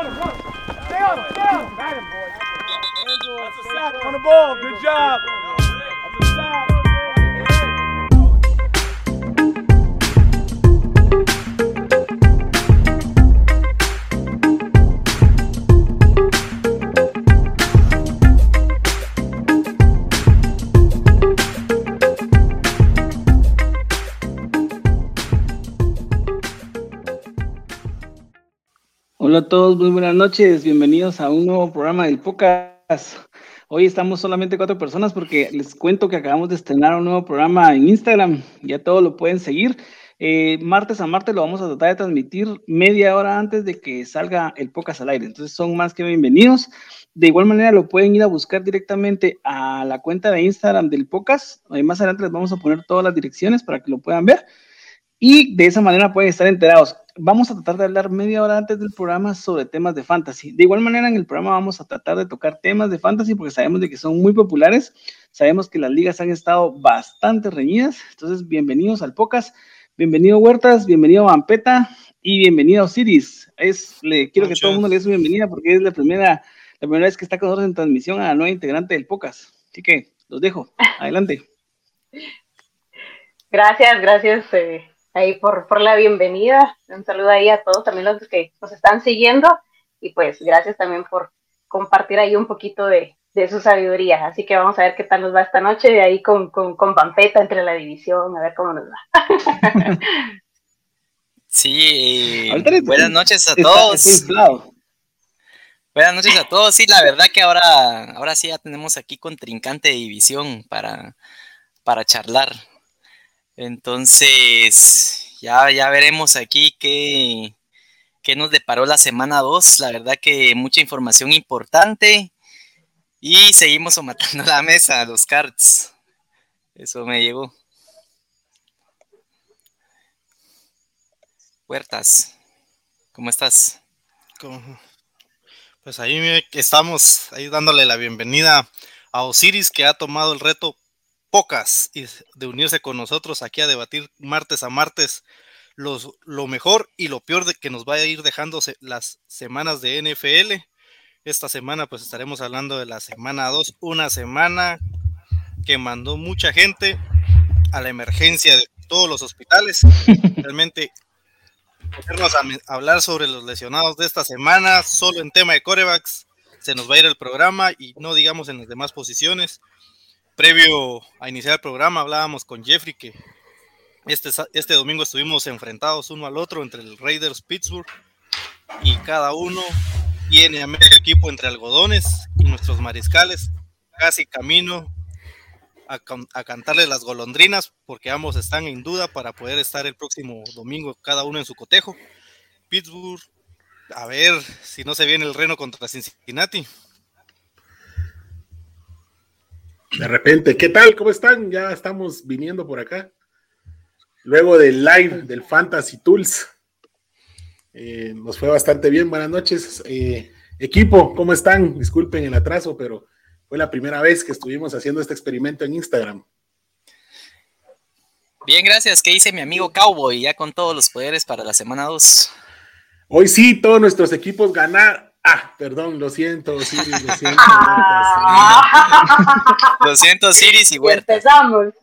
on him, run. Stay on him, stay on him. Got him, boy. That's a sack on the ball. Good job. Todos, muy buenas noches. Bienvenidos a un nuevo programa del Podcast. Hoy estamos solamente cuatro personas porque les cuento que acabamos de estrenar un nuevo programa en Instagram. Ya todos lo pueden seguir. Eh, martes a martes lo vamos a tratar de transmitir media hora antes de que salga el Podcast al aire. Entonces son más que bienvenidos. De igual manera lo pueden ir a buscar directamente a la cuenta de Instagram del Podcast. Más adelante les vamos a poner todas las direcciones para que lo puedan ver y de esa manera pueden estar enterados. Vamos a tratar de hablar media hora antes del programa sobre temas de fantasy. De igual manera, en el programa vamos a tratar de tocar temas de fantasy porque sabemos de que son muy populares. Sabemos que las ligas han estado bastante reñidas. Entonces, bienvenidos al Pocas. Bienvenido Huertas, bienvenido Vampeta y bienvenido Osiris. Es, le quiero que todo el mundo le dé su bienvenida porque es la primera, la primera vez que está con nosotros en transmisión a la nueva integrante del Pocas. Así que los dejo. Adelante. Gracias, gracias. Eh ahí por, por la bienvenida. Un saludo ahí a todos, también los que nos están siguiendo. Y pues gracias también por compartir ahí un poquito de, de su sabiduría. Así que vamos a ver qué tal nos va esta noche, de ahí con, con, con Pampeta entre la división, a ver cómo nos va. Sí, buenas noches a todos. Buenas noches a todos. Sí, la verdad que ahora, ahora sí ya tenemos aquí contrincante de división para, para charlar. Entonces, ya, ya veremos aquí qué, qué nos deparó la semana 2. La verdad que mucha información importante. Y seguimos matando la mesa, los cards. Eso me llegó. Huertas, ¿cómo estás? Pues ahí estamos, ahí dándole la bienvenida a Osiris que ha tomado el reto pocas y de unirse con nosotros aquí a debatir martes a martes los, lo mejor y lo peor de que nos va a ir dejando las semanas de NFL. Esta semana pues estaremos hablando de la semana 2, una semana que mandó mucha gente a la emergencia de todos los hospitales. Realmente ponernos a, hablar sobre los lesionados de esta semana, solo en tema de corebacks, se nos va a ir el programa y no digamos en las demás posiciones previo a iniciar el programa hablábamos con Jeffrey que este, este domingo estuvimos enfrentados uno al otro entre el Raiders Pittsburgh y cada uno tiene a medio equipo entre algodones y nuestros mariscales casi camino a, a cantarle las golondrinas porque ambos están en duda para poder estar el próximo domingo cada uno en su cotejo. Pittsburgh, a ver si no se viene el reno contra Cincinnati. De repente, ¿qué tal? ¿Cómo están? Ya estamos viniendo por acá. Luego del live del Fantasy Tools. Eh, nos fue bastante bien. Buenas noches. Eh, equipo, ¿cómo están? Disculpen el atraso, pero fue la primera vez que estuvimos haciendo este experimento en Instagram. Bien, gracias. ¿Qué dice mi amigo Cowboy? Ya con todos los poderes para la semana 2. Hoy sí, todos nuestros equipos ganar, Ah, perdón, lo siento, Siris, lo siento. lo siento, Siris y Huerta. Empezamos.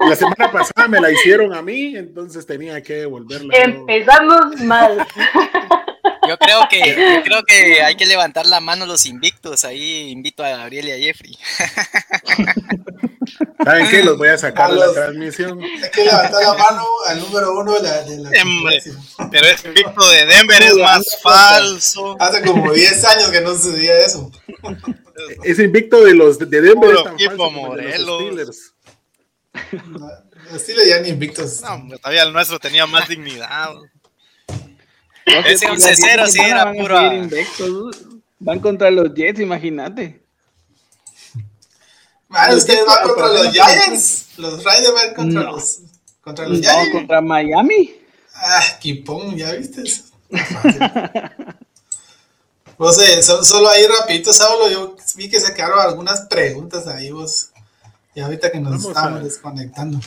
La semana pasada me la hicieron a mí, entonces tenía que devolverla. Empezamos mal. Yo creo que, yo creo que hay que levantar la mano los invictos. Ahí invito a Gabriel y a Jeffrey. ¿Saben qué? Los voy a sacar de la transmisión. Hay que levantar la mano al número uno de la. De la pero ese invicto de Denver es más falso. Hace como 10 años que no sucedía eso. Ese invicto de los de Denver es tan falso Morelos. los Steelers. los Steelers ya ni invictos. No, todavía el nuestro tenía más dignidad. Ese 11-0 sí era puro. Van contra los Jets, imagínate. Ah, ustedes van contra los Giants. Los Raiders van contra los contra los Giants. contra Miami. Ah, Kipón, ¿ya viste eso? no sé, solo ahí rapidito, Saulo, yo vi que se quedaron algunas preguntas ahí vos. Y ahorita que nos estamos desconectando.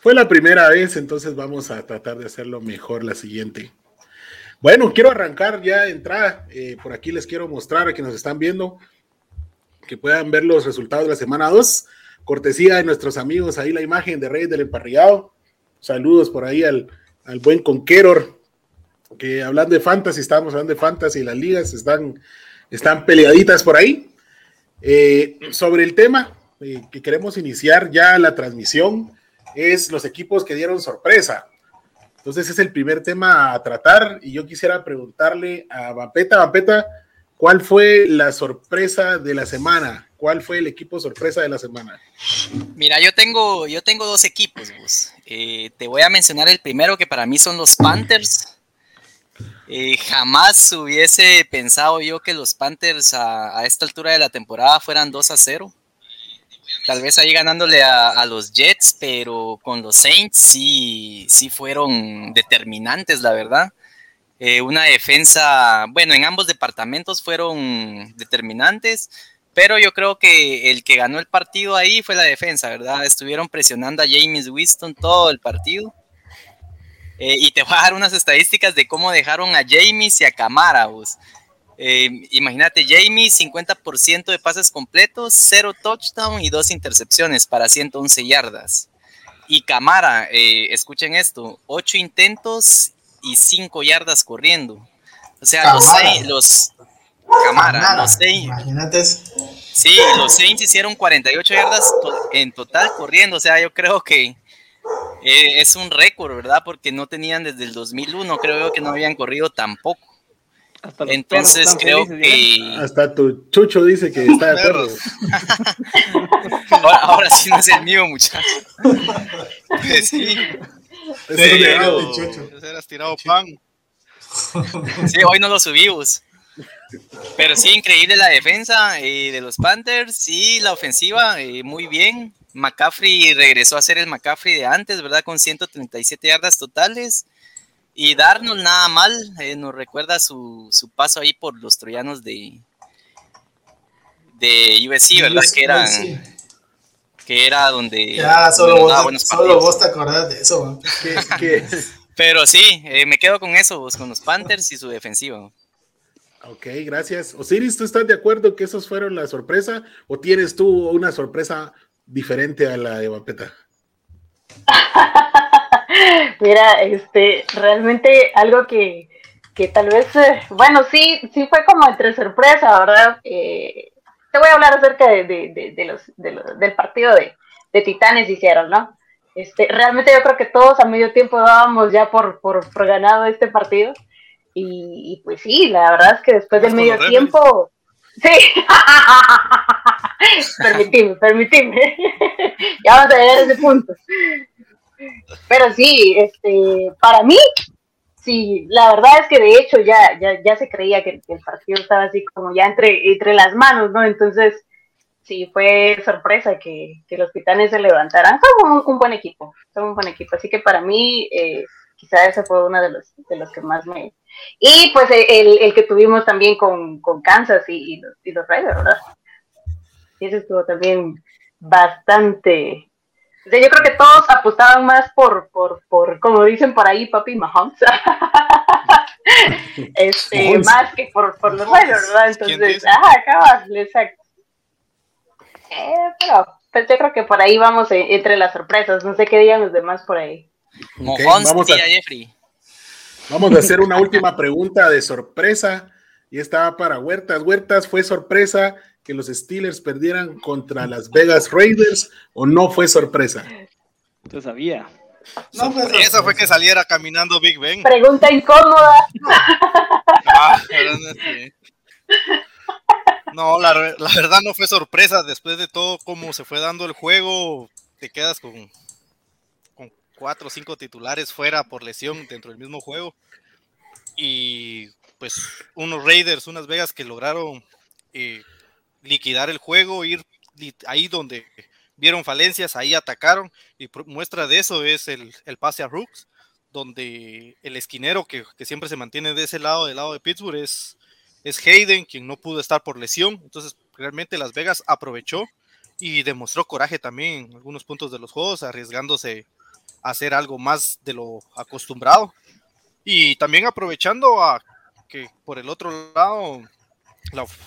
Fue la primera vez, entonces vamos a tratar de hacerlo mejor la siguiente. Bueno, quiero arrancar ya de entrada. Eh, por aquí les quiero mostrar a quienes nos están viendo que puedan ver los resultados de la semana 2. Cortesía de nuestros amigos, ahí la imagen de Reyes del Emparrillado. Saludos por ahí al, al buen Conqueror, que hablando de fantasy, estamos hablando de fantasy, las ligas están, están peleaditas por ahí. Eh, sobre el tema eh, que queremos iniciar ya la transmisión, es los equipos que dieron sorpresa. Entonces es el primer tema a tratar y yo quisiera preguntarle a Vampeta, ¿cuál fue la sorpresa de la semana? ¿Cuál fue el equipo sorpresa de la semana? Mira, yo tengo, yo tengo dos equipos. Eh, te voy a mencionar el primero que para mí son los Panthers. Eh, jamás hubiese pensado yo que los Panthers a, a, esta altura de la temporada fueran 2 a 0. Tal vez ahí ganándole a, los Jets, pero con los Saints sí, sí fueron determinantes, la verdad. Eh, una defensa, bueno, en ambos departamentos fueron determinantes, pero yo creo que el que ganó el partido ahí fue la defensa, ¿verdad? Estuvieron presionando a James Winston todo el partido. Eh, y te voy a dar unas estadísticas de cómo dejaron a James y a Camara. Vos. Eh, imagínate, Jamie, 50% de pases completos, 0 touchdown y 2 intercepciones para 111 yardas. Y Camara, eh, escuchen esto, 8 intentos y 5 yardas corriendo. O sea, Camara. los los Camara, Camara, los seis. Imagínate. Sí, los Saints hicieron 48 yardas en total corriendo. O sea, yo creo que eh, es un récord, ¿verdad? Porque no tenían desde el 2001, creo que no habían corrido tampoco. Entonces creo que. Hasta tu chucho dice que está de acuerdo. ahora, ahora, sí no es el mío, muchacho. Pues sí. Es sí, tirado, eras tirado pan. Sí, hoy no lo subimos. Pero sí, increíble la defensa eh, de los Panthers y la ofensiva, eh, muy bien. McCaffrey regresó a ser el McCaffrey de antes, ¿verdad? Con 137 yardas totales. Y Darnold nada mal, eh, nos recuerda su, su, paso ahí por los troyanos de, de USC, ¿verdad? USC, que eran que era donde ya solo, vos, solo vos te acordás de eso ¿Qué, qué? pero sí eh, me quedo con eso vos, con los Panthers y su defensiva Ok, gracias. Osiris, ¿tú estás de acuerdo que esos fueron la sorpresa o tienes tú una sorpresa diferente a la de Vampeta? Mira, este, realmente algo que, que tal vez, eh, bueno, sí, sí fue como entre sorpresa, ¿verdad? Eh, te voy a hablar acerca de, de, de, los, los, del partido de, Titanes hicieron, ¿no? Este, realmente yo creo que todos a medio tiempo dábamos ya por, por, por ganado este partido. Y, y, pues sí, la verdad es que después del medio tiempo, sí, permitime, permitime, ya vamos a llegar a ese punto. Pero sí, este, para mí, sí, la verdad es que de hecho ya, ya, ya se creía que, el partido estaba así como ya entre, entre las manos, ¿no? Entonces, sí, fue sorpresa que, que los titanes se levantaran. Son un, buen equipo, son un buen equipo. Así que para mí, eh, quizá fue uno de los, de los que más me... Y pues el, el que tuvimos también con, con Kansas y, y, los, y los Raiders, ¿verdad? Y ese estuvo también bastante o sea, yo creo que todos apostaban más por, por, por como dicen por ahí, papi Mahomes. este, Mahomes. más que por, por los Raiders, ¿verdad? Entonces, ajá, acabas, exacto. Eh, pero pues yo creo que por ahí vamos eh, entre las sorpresas. No sé qué digan los demás por ahí. Okay, vamos, a, Jeffrey. vamos a hacer una última pregunta de sorpresa. Y estaba para Huertas. Huertas fue sorpresa que los Steelers perdieran contra las Vegas Raiders o no fue sorpresa? Yo sabía. No fue sorpresa fue que saliera caminando Big Ben. Pregunta incómoda. ah, no, la, la, verdad no fue sorpresa. Después de todo cómo se fue dando el juego, te quedas con, con cuatro o cinco titulares fuera por lesión dentro del mismo juego. Y pues unos Raiders, unas Vegas que lograron eh, liquidar el juego, ir ahí donde vieron falencias, ahí atacaron, y muestra de eso es el, el pase a Rooks, donde el esquinero que, que, siempre se mantiene de ese lado, del lado de Pittsburgh, es, es Hayden, quien no pudo estar por lesión, entonces realmente Las Vegas aprovechó y demostró coraje también en algunos puntos de los juegos, arriesgándose a hacer algo más de lo acostumbrado. Y también aprovechando a que por el otro lado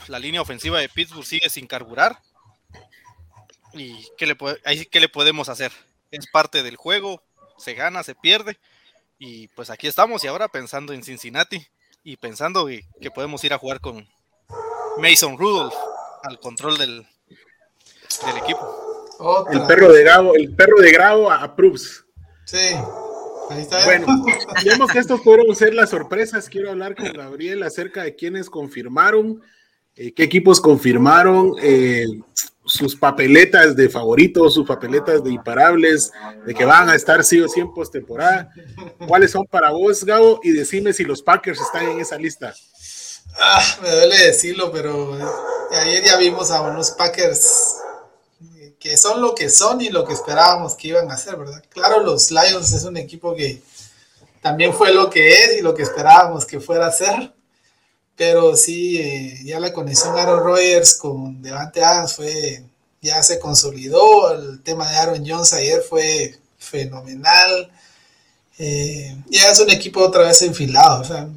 la, línea ofensiva de Pittsburgh sigue sin carburar. ¿Y qué le, ahí, qué le podemos hacer? Es parte del juego, se gana, se pierde. Y pues aquí estamos y ahora pensando en Cincinnati y pensando que podemos ir a jugar con Mason Rudolph al control del, del equipo. El perro de Grabo, el perro de Grabo approves. Sí. Ahí está. Bueno, vemos que estos fueron ser las sorpresas. Quiero hablar con Gabriel acerca de quiénes confirmaron, eh, qué equipos confirmaron, eh, sus papeletas de favoritos, sus papeletas de imparables, de que van a estar sí o sí en postemporada. ¿Cuáles son para vos, Gabo? Y decime si los Packers están en esa lista. Ah, me duele decirlo, pero ayer ya vimos a unos Packers que son lo que son y lo que esperábamos que iban a hacer, ¿verdad? Claro, los Lions es un equipo que también fue lo que es y lo que esperábamos que fuera a ser, pero sí, eh, ya la conexión Aaron Rodgers con Devante Adams fue, ya se consolidó, el tema de Aaron Jones ayer fue fenomenal, eh, ya es un equipo otra vez enfilado, o sea,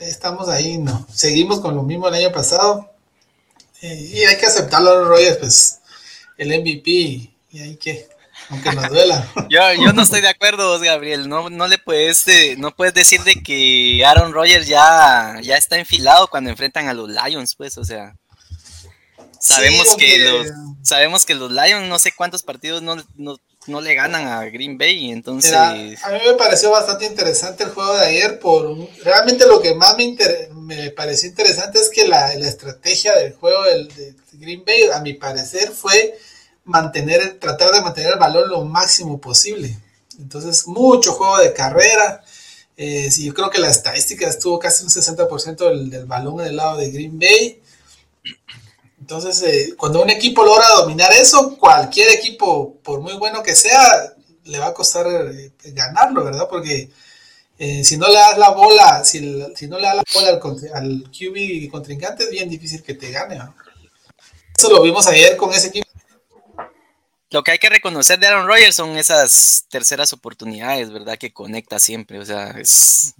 estamos ahí, no, seguimos con lo mismo el año pasado, eh, y hay que aceptarlo, Aaron Rodgers, pues el MVP y hay que, aunque nos duela. yo, yo no estoy de acuerdo, Gabriel. No, no le puedes, eh, no puedes decir de que Aaron Rodgers ya, ya está enfilado cuando enfrentan a los Lions, pues, o sea. Sabemos que los, sabemos que los Lions no sé cuántos partidos no, no, le ganan a Green Bay, entonces. a mí me pareció bastante interesante el juego de ayer. Por realmente lo que más me, me pareció interesante es que la, la estrategia del juego del, de Green Bay, a mi parecer, fue mantener, tratar de mantener el balón lo máximo posible. Entonces, mucho juego de carrera. Eh, yo creo que la estadística estuvo casi un 60% del, del, balón en el lado de Green Bay. Entonces, eh, cuando un equipo logra dominar eso, cualquier equipo, por muy bueno que sea, le va a costar eh, ganarlo, ¿verdad? Porque eh, si no le das la bola, si, no le das la bola al, al QB contrincante, es bien difícil que te gane. Eso lo vimos ayer con ese equipo lo que hay que reconocer de Aaron Rodgers son esas terceras oportunidades, ¿verdad? Que conecta siempre, o sea, es,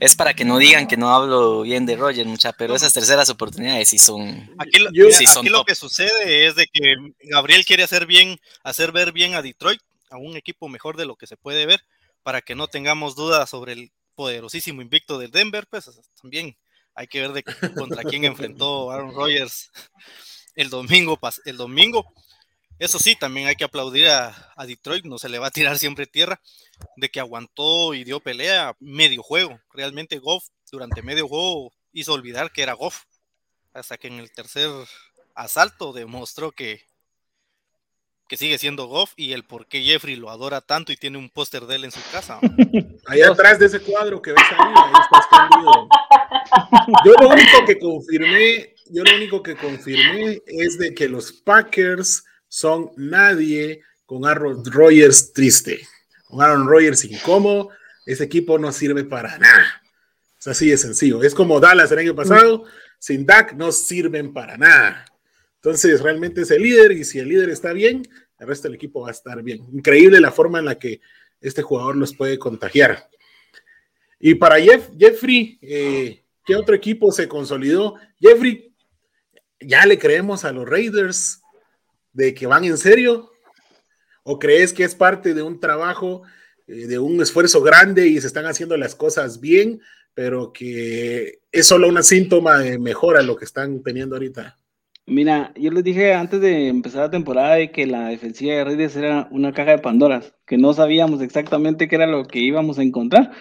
es para que no digan que no hablo bien de Rodgers, mucha, pero esas terceras oportunidades sí son. Aquí, lo, sí son lo que sucede es de que Gabriel quiere hacer bien, hacer ver bien a Detroit, a un equipo mejor de lo que se puede ver, para que no tengamos dudas sobre el poderosísimo invicto del Denver, pues también hay que ver de contra quién enfrentó Aaron Rodgers el domingo, el domingo eso sí, también hay que aplaudir a, Detroit, no se le va a tirar siempre tierra, de que aguantó y dio pelea medio juego. Realmente Goff durante medio juego hizo olvidar que era Goff, hasta que en el tercer asalto demostró que, que sigue siendo Goff y el por qué Jeffrey lo adora tanto y tiene un póster de él en su casa. Ahí atrás de ese cuadro que ves ahí, ahí está escondido. Yo lo único que confirmé, yo lo único que confirmé es de que los Packers son nadie con Aaron Rodgers triste, con Aaron Rodgers incómodo, ese equipo no sirve para nada. Es así de sencillo. Es como Dallas el año pasado, sin Dak no sirven para nada. Entonces, realmente es el líder y si el líder está bien, el resto del equipo va a estar bien. Increíble la forma en la que este jugador los puede contagiar. Y para Jeff, Jeffrey, eh, ¿qué otro equipo se consolidó? Jeffrey, ya le creemos a los Raiders, de que van en serio? ¿O crees que es parte de un trabajo, eh, de un esfuerzo grande y se están haciendo las cosas bien, pero que es solo un síntoma de mejora lo que están teniendo ahorita? Mira, yo les dije antes de empezar la temporada de que la defensiva de Reyes era una caja de Pandoras, que no sabíamos exactamente qué era lo que íbamos a encontrar.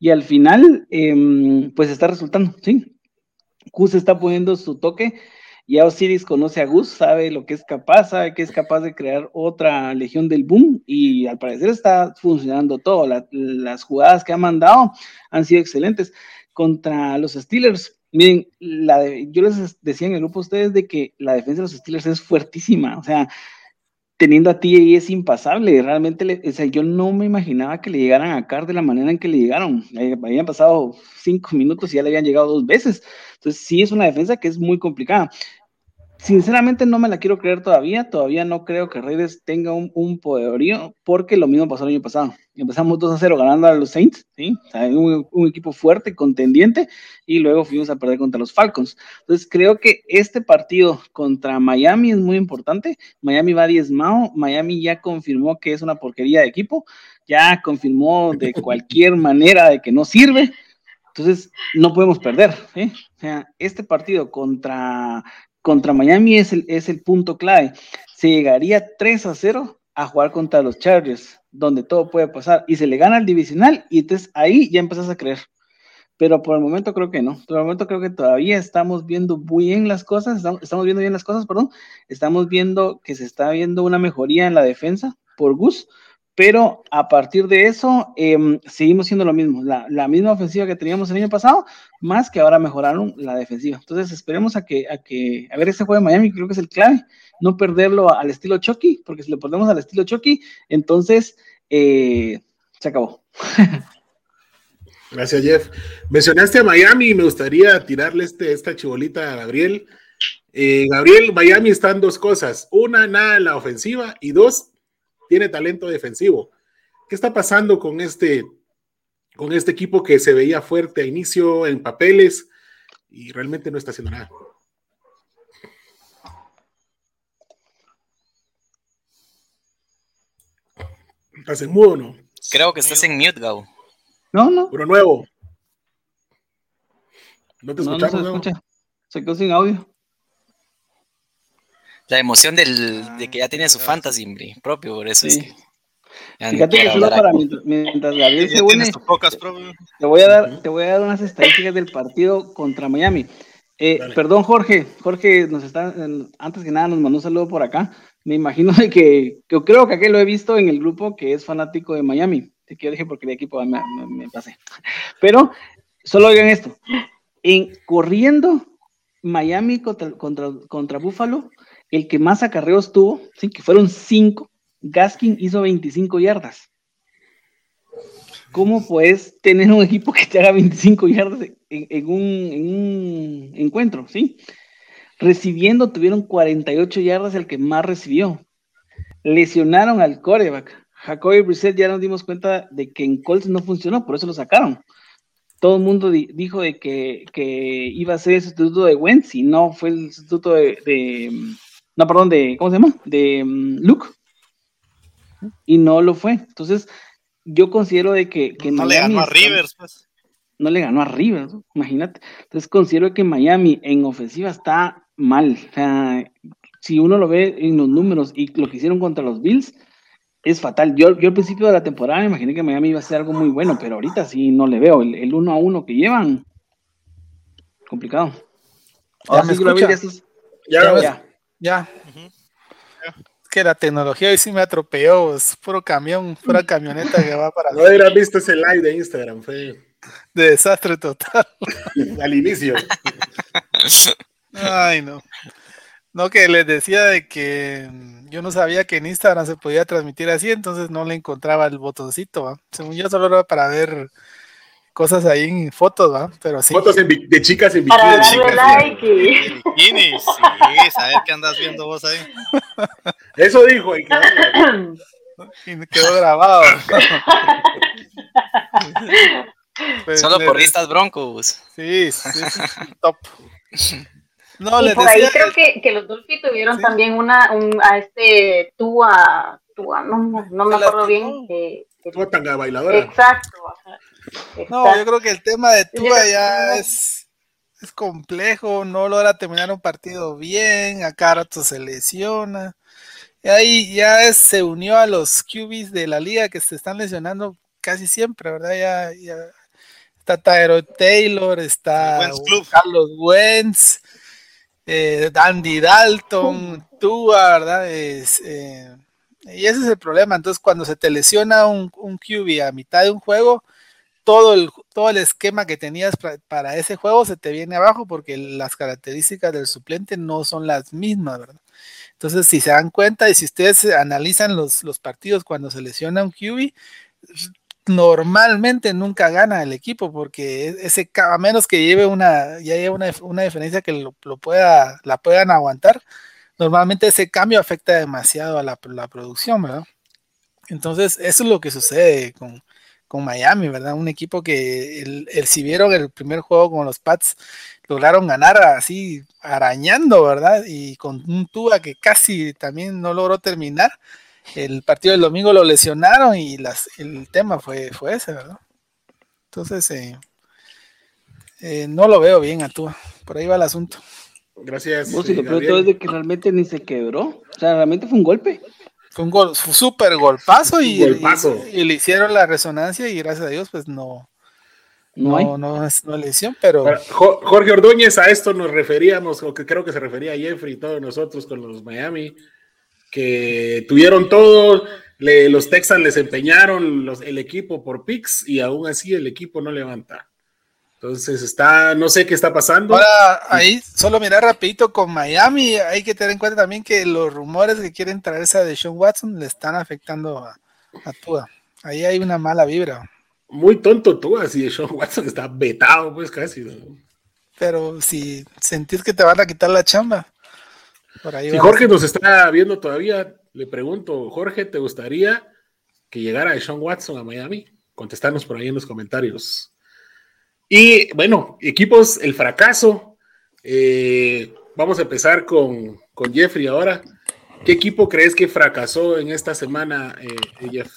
Y al final, em, pues está resultando, sí. Cus está poniendo su toque ya Osiris conoce a Gus, sabe lo que es capaz, sabe que es capaz de crear otra legión del boom y al parecer está funcionando todo. las jugadas que ha mandado han sido excelentes. Contra los Steelers, miren, yo les decía en el grupo a ustedes de que la defensa de los Steelers es fuertísima, o sea, teniendo a ahí es impasable. Realmente, o sea, yo no me imaginaba que le llegaran a Carr de la manera en que le llegaron. Habían pasado cinco minutos y ya le habían llegado dos veces. Entonces, sí es una defensa que es muy complicada Sinceramente no me la quiero creer todavía, todavía no creo que Raiders tenga un, un poderío, porque lo mismo pasó el año pasado. Empezamos 2 a 0 ganando a los Saints, ¿sí? O sea, un, un, equipo fuerte, contendiente, y luego fuimos a perder contra los Falcons. Entonces creo que este partido contra Miami es muy importante. Miami va diezmado, Miami ya confirmó que es una porquería de equipo, ya confirmó de cualquier manera de que no sirve. Entonces, no podemos perder. ¿sí? O sea, este partido contra contra Miami es el, es el punto clave. Se llegaría 3 a 0 a jugar contra los Chargers, donde todo puede pasar, y se le gana el divisional, y entonces ahí ya empezás a creer. Pero por el momento creo que no. Por el momento creo que todavía estamos viendo bien las cosas, estamos, estamos viendo bien las cosas, perdón. Estamos viendo que se está viendo una mejoría en la defensa por Gus, pero a partir de eso eh, seguimos siendo lo mismo, la, la, misma ofensiva que teníamos el año pasado, más que ahora mejoraron la defensiva. Entonces esperemos a que, a que, a ver ese juego de Miami, creo que es el clave, no perderlo al estilo Chucky, porque si lo perdemos al estilo Chucky, entonces eh, se acabó. Gracias, Jeff. Mencionaste a Miami y me gustaría tirarle este, esta chibolita a Gabriel. Eh, Gabriel, Miami están dos cosas. Una, nada la ofensiva y dos, tiene talento defensivo. ¿Qué está pasando con este, con este equipo que se veía fuerte a inicio en papeles y realmente no está haciendo nada? ¿Estás en mudo o no? Creo que estás en mute, Gabo. No, no. Pero nuevo. No te escuchamos, no, no se escucha. Se quedó sin audio. La emoción del, de que ya tiene su fantasy hombre, propio, por eso Sí. es que. Fíjate que quiero solo para mientras, mientras Gabriel Ya se une, pocas, te voy a dar, te voy a dar unas estadísticas del partido contra Miami. Eh, perdón, Jorge. Jorge nos está, antes que nada nos mandó un saludo por acá. Me imagino de que, yo creo que aquí lo he visto en el grupo que es fanático de Miami. Así que yo dije porque de equipo me, me- me pasé. Pero solo oigan esto. En corriendo Miami contra, contra, contra Buffalo, el que más acarreos tuvo, sí, que fueron cinco, Gaskin hizo 25 yardas. ¿Cómo puedes tener un equipo que te haga 25 yardas en, un, en un encuentro? ¿sí? Recibiendo tuvieron 48 yardas el que más recibió. Lesionaron al coreback. Jacoby Brissett ya nos dimos cuenta de que en Colts no funcionó, por eso lo sacaron. Todo el mundo di- dijo de que, que iba a ser el sustituto de Wentz y no fue el sustituto de, no, perdón, de, ¿cómo se llama? De mm, Luke. Y no lo fue. Entonces, yo considero de que, que No le ganó a está- Rivers, pues. no le ganó a Rivers, ¿no? imagínate. Entonces considero que Miami en ofensiva está mal. O sea, si uno lo ve en los números y lo que hicieron contra los Bills, es fatal. Yo, yo al principio de la temporada me imaginé que Miami iba a ser algo muy bueno, pero ahorita sí no le veo. El, el uno a uno que llevan, complicado. ¿Ya sí, escucha? ya estás- Ya. Es que la tecnología hoy sí me atropelló. Es puro camión, pura camioneta que va para no hubieran visto ese live de Instagram, fue de desastre total. al inicio. Ay, no. No, que les decía de que mm, yo no sabía que en Instagram se podía transmitir así, entonces no le encontraba el botoncito, ¿va? Según yo solo era para ver cosas ahí en fotos, ¿va? Pero sí. Fotos en de chicas en Para bikini. darle like. Bikini, sí, saber qué andas viendo vos ahí. Eso dijo. Y quedó grabado. Pues, Solo le- porristas broncos. Sí, sí, sí, top. No, y les por ahí creo que, que los Dolphins tuvieron Sí. también una, un, a este Tua, Tua, no, no, no me acuerdo bien. que- que- Tú tanga bailadora. exacto. ajá. No, Está- yo creo que el tema de Tua ya es, es complejo, no logra terminar un partido bien, a cada rato se lesiona. Y ahí ya es- se unió a los QBs de la liga que se están lesionando casi siempre, ¿verdad? Ya, ya está Tyro Taylor, está Wentz Club. Carlos Wentz, eh, Andy Dalton, Tua, ¿verdad? Es, eh, y ese es el problema. Entonces, cuando se te lesiona un, un QB a mitad de un juego, todo el, todo el esquema que tenías para ese juego se te viene abajo porque las características del suplente no son las mismas, ¿verdad? Entonces, si se dan cuenta y si ustedes analizan los, los partidos cuando se lesiona un QB, normalmente nunca gana el equipo porque e, ese a menos que lleve una ya lleve una, una diferencia que lo, pueda la puedan aguantar normalmente ese cambio afecta demasiado a la, la, producción verdad entonces eso es lo que sucede con, con Miami verdad un equipo que el, el, si vieron el primer juego con los Pats lograron ganar así arañando verdad y con un Tua que casi también no logró terminar el partido del domingo lo lesionaron y las, el tema fue, fue ese, ¿verdad? Entonces, eh, eh, no lo veo bien a Por ahí va el asunto. Gracias. Vos, y lo peor es de que realmente ni se quebró. O sea, realmente fue un golpe. Fue un gol, fue súper golpazo y, Y, le hicieron la resonancia y gracias a Dios, pues no. No, no, es no, lesión, pero. Jorge Ordóñez, a esto nos referíamos, o que creo que se refería a Jeffrey y todos nosotros con los Miami que tuvieron todo, los Texans les empeñaron el equipo por picks y aún así el equipo no levanta. Entonces está, no sé qué está pasando. Ahora, ahí solo mirar rapidito con Miami, hay que tener en cuenta también que los rumores que quieren traerse a Deshaun Watson le están afectando a, a Tua. Ahí hay una mala vibra. Muy tonto Tua, si Deshaun Watson está vetado, pues casi. Pero si sentís que te van a quitar la chamba. si Jorge nos está viendo todavía, le pregunto, Jorge, ¿te gustaría que llegara Sean Watson a Miami? Contestarnos por ahí en los comentarios. Y bueno, equipos, el fracaso. Eh, vamos a empezar con, Jeffrey ahora. ¿Qué equipo crees que fracasó en esta semana, eh, Jeff?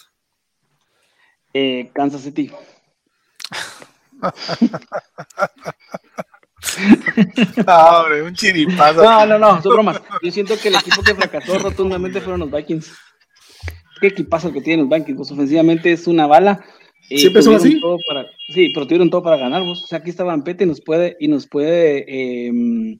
Eh, Kansas City. Ah, un chiripazo. No, no, no, son bromas. Yo siento que el equipo que fracasó rotundamente fueron los Vikings. Qué equipazo que tienen los Vikings, pues ofensivamente es una bala. Eh, ¿Siempre son así? para, sí, pero tuvieron todo para ganar, vos. O sea, aquí está Pete y nos puede, y nos puede, em,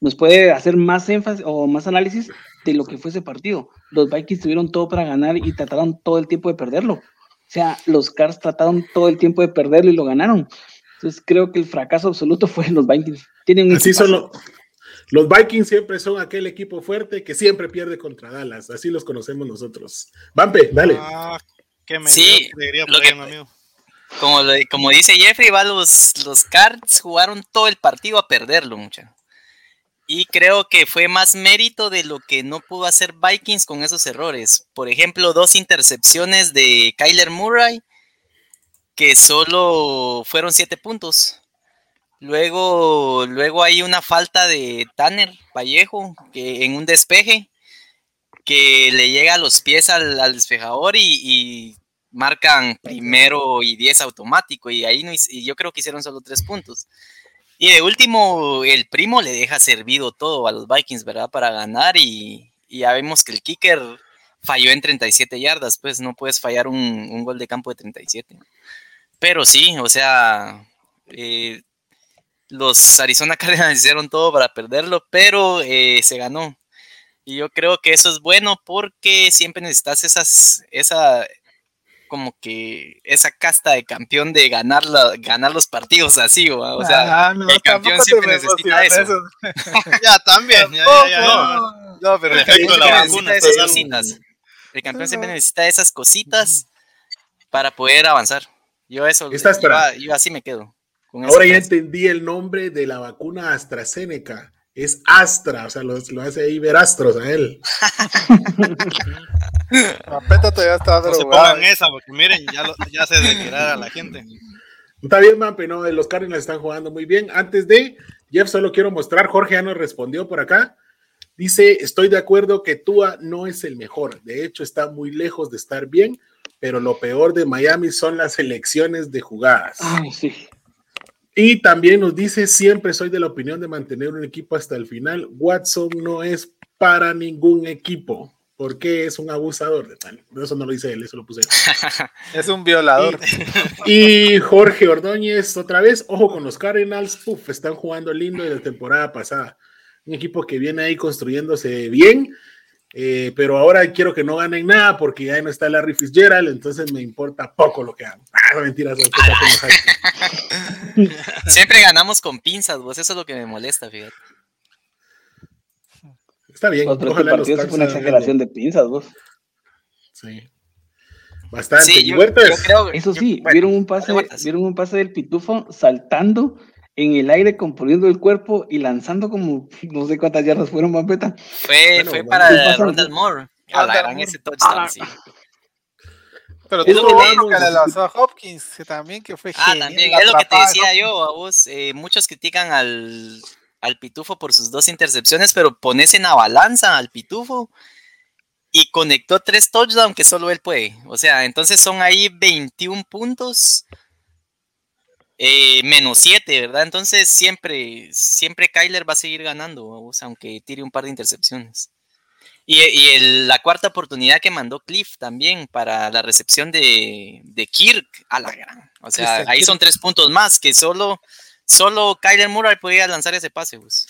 nos puede hacer más énfasis o más análisis de lo que fue ese partido. Los Vikings tuvieron todo para ganar y trataron todo el tiempo de perderlo. O sea, los Cars trataron todo el tiempo de perderlo y lo ganaron. Entonces creo que el fracaso absoluto fue los Vikings. Tienen Así son los, Vikings siempre son aquel equipo fuerte que siempre pierde contra Dallas. Así los conocemos nosotros. Vampe, dale. Ah, sí, Como, como dice Jeffrey, va los, los Cards jugaron todo el partido a perderlo, mucha. Y creo que fue más mérito de lo que no pudo hacer Vikings con esos errores. Por ejemplo, dos intercepciones de Kyler Murray que solo fueron siete puntos. Luego, luego hay una falta de Tanner Vallejo que en un despeje que le llega a los pies al, despejador y, marcan primero y diez automático y ahí yo creo que hicieron solo tres puntos. Y de último, el primo le deja servido todo a los Vikings, ¿verdad? Para ganar y, ya vemos que el kicker falló en 37 yardas, pues no puedes fallar un, un gol de campo de 37. Pero sí, o sea, eh, los Arizona Cardinals hicieron todo para perderlo, pero eh, se ganó. Y yo creo que eso es bueno porque siempre necesitas esas, esa, como que esa casta de campeón de ganar, la, ganar los partidos así, o, sea, ah, el campeón siempre necesita eso. ya, también, ya, ya, no, no, pero el, campeón esas cositas. El campeón siempre necesita esas cositas para poder avanzar. Yo eso, yo, así me quedo. Ahora ya entendí el nombre de la vacuna AstraZeneca. Es Astra, o sea, lo, hace ahí ver astros a él. Apétate, ya está No se pongan esa, porque miren, ya, ya se a la gente. Está bien, Mampe, no, los Cardinals están jugando muy bien. Antes de, Jeff, solo quiero mostrar, Jorge ya nos respondió por acá. Dice, estoy de acuerdo que Tua no es el mejor. De hecho, está muy lejos de estar bien pero lo peor de Miami son las elecciones de jugadas. Y también nos dice, siempre soy de la opinión de mantener un equipo hasta el final. Watson no es para ningún equipo, porque es un abusador de tal. Eso no lo dice él, eso lo puse. es un violador. Y, Jorge Ordóñez, otra vez, ojo con los Cardinals, Uf, están jugando lindo de la temporada pasada. Un equipo que viene ahí construyéndose bien eh, pero ahora quiero que no ganen nada porque ya no está Larry Fitzgerald, entonces me importa poco lo que hagan. Ah, mentiras. Siempre ganamos con pinzas, vos, eso es lo que me molesta, fíjate. Está bien. Otro este partido fue una exageración de pinzas, vos. Sí. Bastante. Sí, ¿Y yo, Huertas? yo creo. Eso yo- sí, bueno, vieron un pase, vieron un pase del pitufo saltando en el aire, componiendo el cuerpo y lanzando como no sé cuántas yardas fueron, Pampeta. Fue, Bueno, fue para Rondell Moore. A la gran ese touchdown, Ah, sí. Pero le uno que le lanzó a Hopkins, que también que fue Ah, genial, también, es lo que te decía yo a vos. eh, muchos critican al, al Pitufo por sus dos intercepciones, pero pones en la balanza al Pitufo y conectó tres touchdowns que solo él puede. O sea, entonces son ahí 21 puntos eh, menos 7, ¿verdad? Entonces siempre, siempre Kyler va a seguir ganando, aunque tire un par de intercepciones. Y, y el- la cuarta oportunidad que mandó Cliff también para la recepción de, de Kirk a la gran. O sea, Christian ahí Kirk. son tres puntos más que solo, solo Kyler Murray podía lanzar ese pase. pues.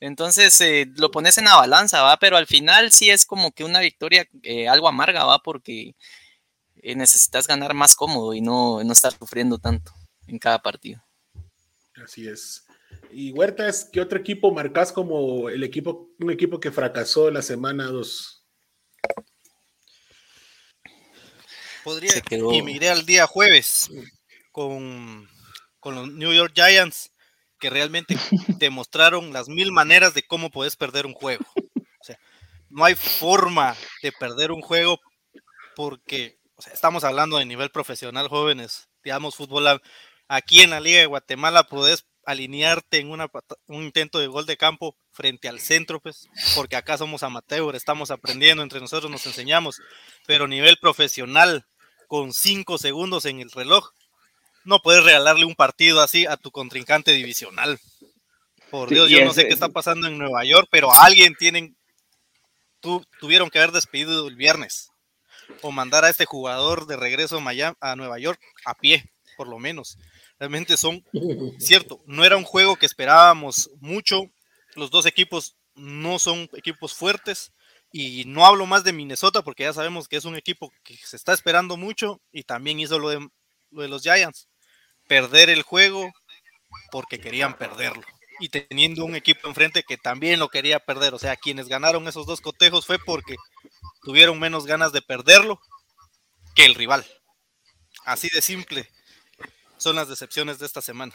Entonces eh, lo pones en la balanza, va, pero al final sí es como que una victoria eh, algo amarga, va, porque eh, necesitas ganar más cómodo y no, no estar sufriendo tanto en cada partido. Así es. Y Huertas, ¿qué otro equipo marcas como el equipo, un equipo que fracasó la semana 2? Podría, y miré al día jueves con, con los New York Giants, que realmente demostraron las mil maneras de cómo puedes perder un juego. O sea, no hay forma de perder un juego porque o sea, estamos hablando de nivel profesional, jóvenes. Digamos, fútbol aquí en la Liga de Guatemala podés alinearte en una, un intento de gol de campo frente al centro, pues, porque acá somos amateur, estamos aprendiendo, entre nosotros nos enseñamos, pero nivel profesional, con cinco segundos en el reloj, no puedes regalarle un partido así a tu contrincante divisional. Por Dios, yo no sé qué es- está pasando en Nueva York, pero a alguien tienen, tu- tuvieron que haber despedido el viernes o mandar a este jugador de regreso a, Miami, a Nueva York a pie, por lo menos. Realmente son, cierto, no era un juego que esperábamos mucho. Los dos equipos no son equipos fuertes. Y no hablo más de Minnesota porque ya sabemos que es un equipo que se está esperando mucho y también hizo lo de, lo de los Giants. Perder el juego porque querían perderlo. Y teniendo un equipo enfrente que también lo quería perder. O sea, quienes ganaron esos dos cotejos fue porque tuvieron menos ganas de perderlo que el rival. Así de simple son las decepciones de esta semana.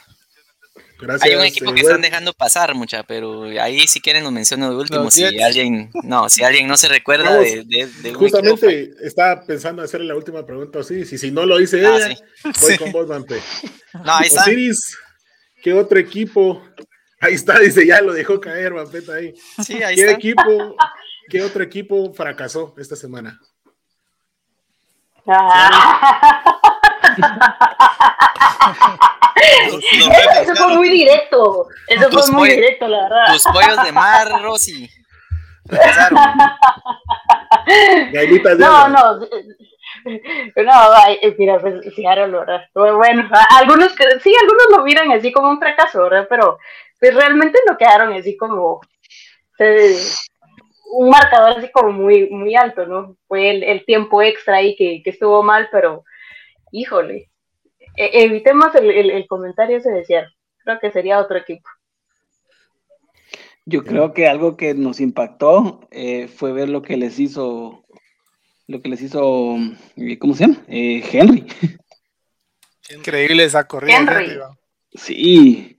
Gracias. Hay un equipo que están dejando pasar, mucha, pero ahí si quieren lo menciono de último. Si alguien, no, si alguien no se recuerda Vamos, de, de- de un equipo Justamente estaba pensando hacerle la última pregunta a Osiris, y si no lo hice Ah, ella, sí. voy Sí. con vos, Vampe. No, ahí está. Osiris, ¿qué otro equipo? Ahí está, dice, ya lo dejó caer, Vampeta ahí. Sí, ahí ¿Qué está. equipo, qué otro equipo fracasó esta semana? Los- los Ravens, Eso fue claro. muy directo. Eso Tus fue muy directo, la verdad. Tus pollos de mar, Rosy. Fracasaron. Gailitas de No, agua. no. No, ay, eh, mira, pues Seattle, ¿verdad? Bueno, algunos que sí, algunos lo miran así como un fracaso, ¿verdad? Pero pues, realmente no quedaron así como eh, un marcador así como muy, muy alto, ¿no? Fue el, el tiempo extra ahí que, que estuvo mal, pero híjole, e- evitemos el, el, el comentario ese de. Creo que sería otro equipo. Yo creo que algo que nos impactó eh, fue ver lo que les hizo, lo que les hizo, eh, ¿cómo se llama? Eh, Henry. Increíble esa corrida. Henry. Sí,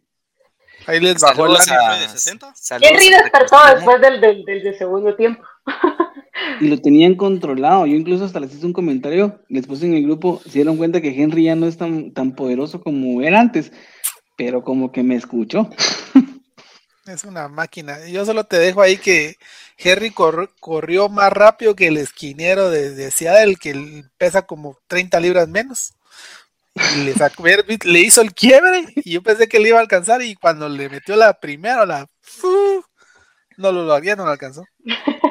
Ahí les bajó el Saludos ánimo. a, ¿Fue de 60? saludos Henry a- despertó después del, del, del, del segundo tiempo. y lo tenían controlado. Yo incluso hasta les hice un comentario, les puse en el grupo, se dieron cuenta que Henry ya no es tan, tan poderoso como era antes, pero como que me escuchó. Es una máquina. Yo solo te dejo ahí que Henry corr- corrió más rápido que el esquinero de, de Seattle, que pesa como 30 libras menos. Y le, sacó, le hizo el quiebre y yo pensé que le iba a alcanzar y cuando le metió la primera, la... no lo logró, no lo alcanzó.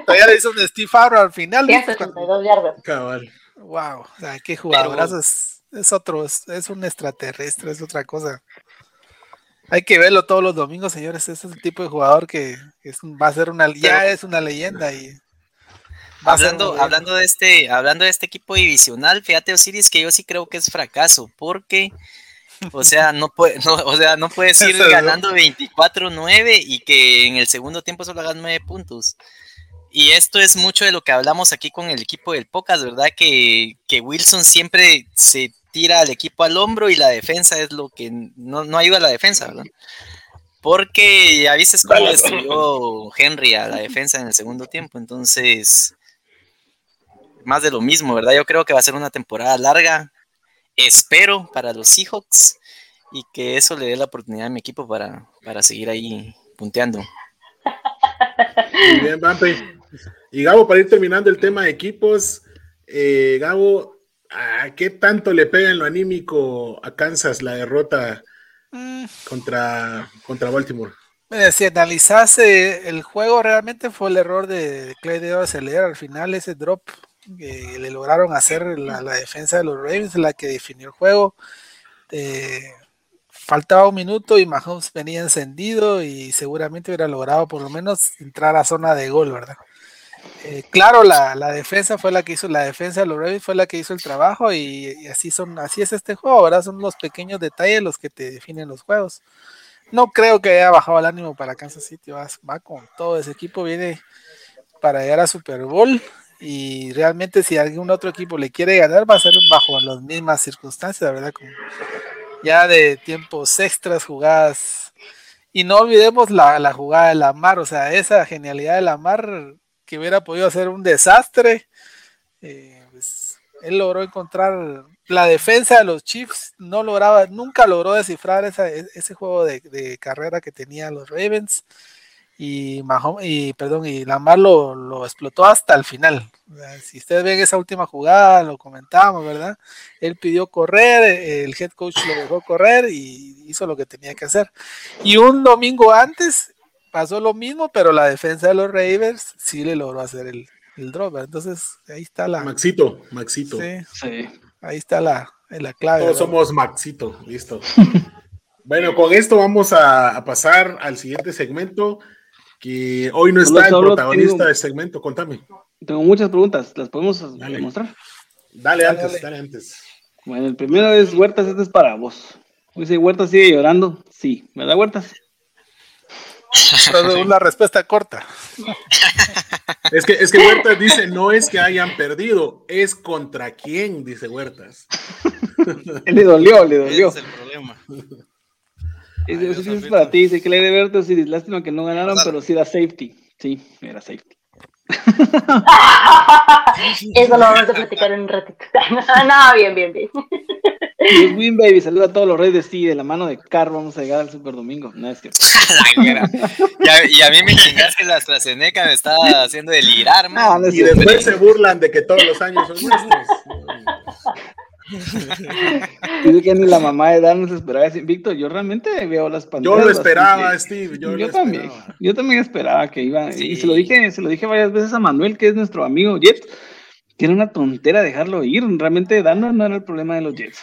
Todavía le hizo un Steve Favre al final. ¿viste? Cuando- 162 yardas. Cabal. Wow, o sea, qué jugadorazo es, es otro, es, es un extraterrestre, es otra cosa. Hay que verlo todos los domingos, señores. Ese es el tipo de jugador que, es un- va a ser una, ya es una leyenda y Hablando, hablando de este, hablando de este equipo divisional, fíjate Osiris que yo sí creo que es fracaso, porque o sea, no puede, no, o sea, no puedes ir ganando 24-9 y que en el segundo tiempo solo hagas 9 puntos. y esto es mucho de lo que hablamos aquí con el equipo del Pocas, ¿verdad? Que, que Wilson siempre se tira al equipo al hombro y la defensa es lo que no, no ayuda a la defensa, ¿verdad? Porque ya viste cómo destruyó Henry a la defensa en el segundo tiempo, entonces más de lo mismo, ¿verdad? Yo creo que va a ser una temporada larga, espero para los Seahawks y que eso le dé la oportunidad a mi equipo para, para seguir ahí punteando. Muy bien, Vampe. Y Gabo, para ir terminando el tema de equipos, eh, Gabo, ¿a qué tanto le pega en lo anímico a Kansas la derrota mm. contra, contra Baltimore? si analizase el juego, realmente fue el error de Clay de acelerar al final ese drop que le lograron hacer la, defensa de los Ravens, la que definió el juego. Eh, faltaba un minuto y Mahomes venía encendido y seguramente hubiera logrado por lo menos entrar a zona de gol, ¿verdad? Eh, claro, la, defensa fue la que hizo, la defensa de los Ravens fue la que hizo el trabajo y, así son, así es este juego, ¿verdad? Son los pequeños detalles los que te definen los juegos. No creo que haya bajado el ánimo para Kansas City, va, va con todo ese equipo, viene para llegar a Super Bowl y realmente si algún otro equipo le quiere ganar va a ser bajo las mismas circunstancias, ¿verdad? ya de tiempos extras, jugadas. Y no olvidemos la, la jugada de la mar, o sea, esa genialidad de la mar que hubiera podido hacer un desastre. Eh, pues, él logró encontrar la defensa de los Chiefs, no lograba, nunca logró descifrar e, ese juego de, de carrera que tenían los Ravens y y perdón y Lamar lo, lo, explotó hasta el final. Si ustedes ven esa última jugada, lo comentábamos, ¿verdad? Él pidió correr, el head coach lo dejó correr y hizo lo que tenía que hacer. Y un domingo antes pasó lo mismo, pero la defensa de los Ravens sí le logró hacer el, el drop. Entonces, ahí está la. Maxito, Maxito. Sí, Ahí está la, la clave. Todos somos Maxito, listo. bueno, con esto vamos a pasar al siguiente segmento que hoy no está el protagonista del segmento. Contame. Tengo muchas preguntas, ¿las podemos mostrar? Dale, antes, dale. antes. Bueno, el primero es Huertas, este es para vos. Dice, ¿Huertas sigue llorando? Sí, ¿verdad, Huertas? Una respuesta corta. Es que, es que Huertas dice, no es que hayan perdido, es contra quién, dice Huertas. le dolió, le dolió. Ese es el problema. Es, es para ti, dice que le de verte, sí, lástima que no ganaron, pero sí era safety. Sí, era safety. Eso lo vamos a platicar en un ratito. no, bien, bien, bien. Y Win Baby, saluda a todos los reyes de sí, de la mano de Car, vamos a llegar al Super Domingo. No es cierto. y, a, mí me chingaste la AstraZeneca, me está haciendo delirar, man. y después se burlan de que todos los años son nuestros. Dice que ni la mamá de Dan se esperaba decir, Víctor, yo realmente veo las pantallas. Yo lo esperaba, Steve. Yo, también. Yo también esperaba que iba. Y se lo dije, se lo dije varias veces a Manuel, que es nuestro amigo Jets. Que era una tontera dejarlo ir. Realmente Dan no era el problema de los Jets.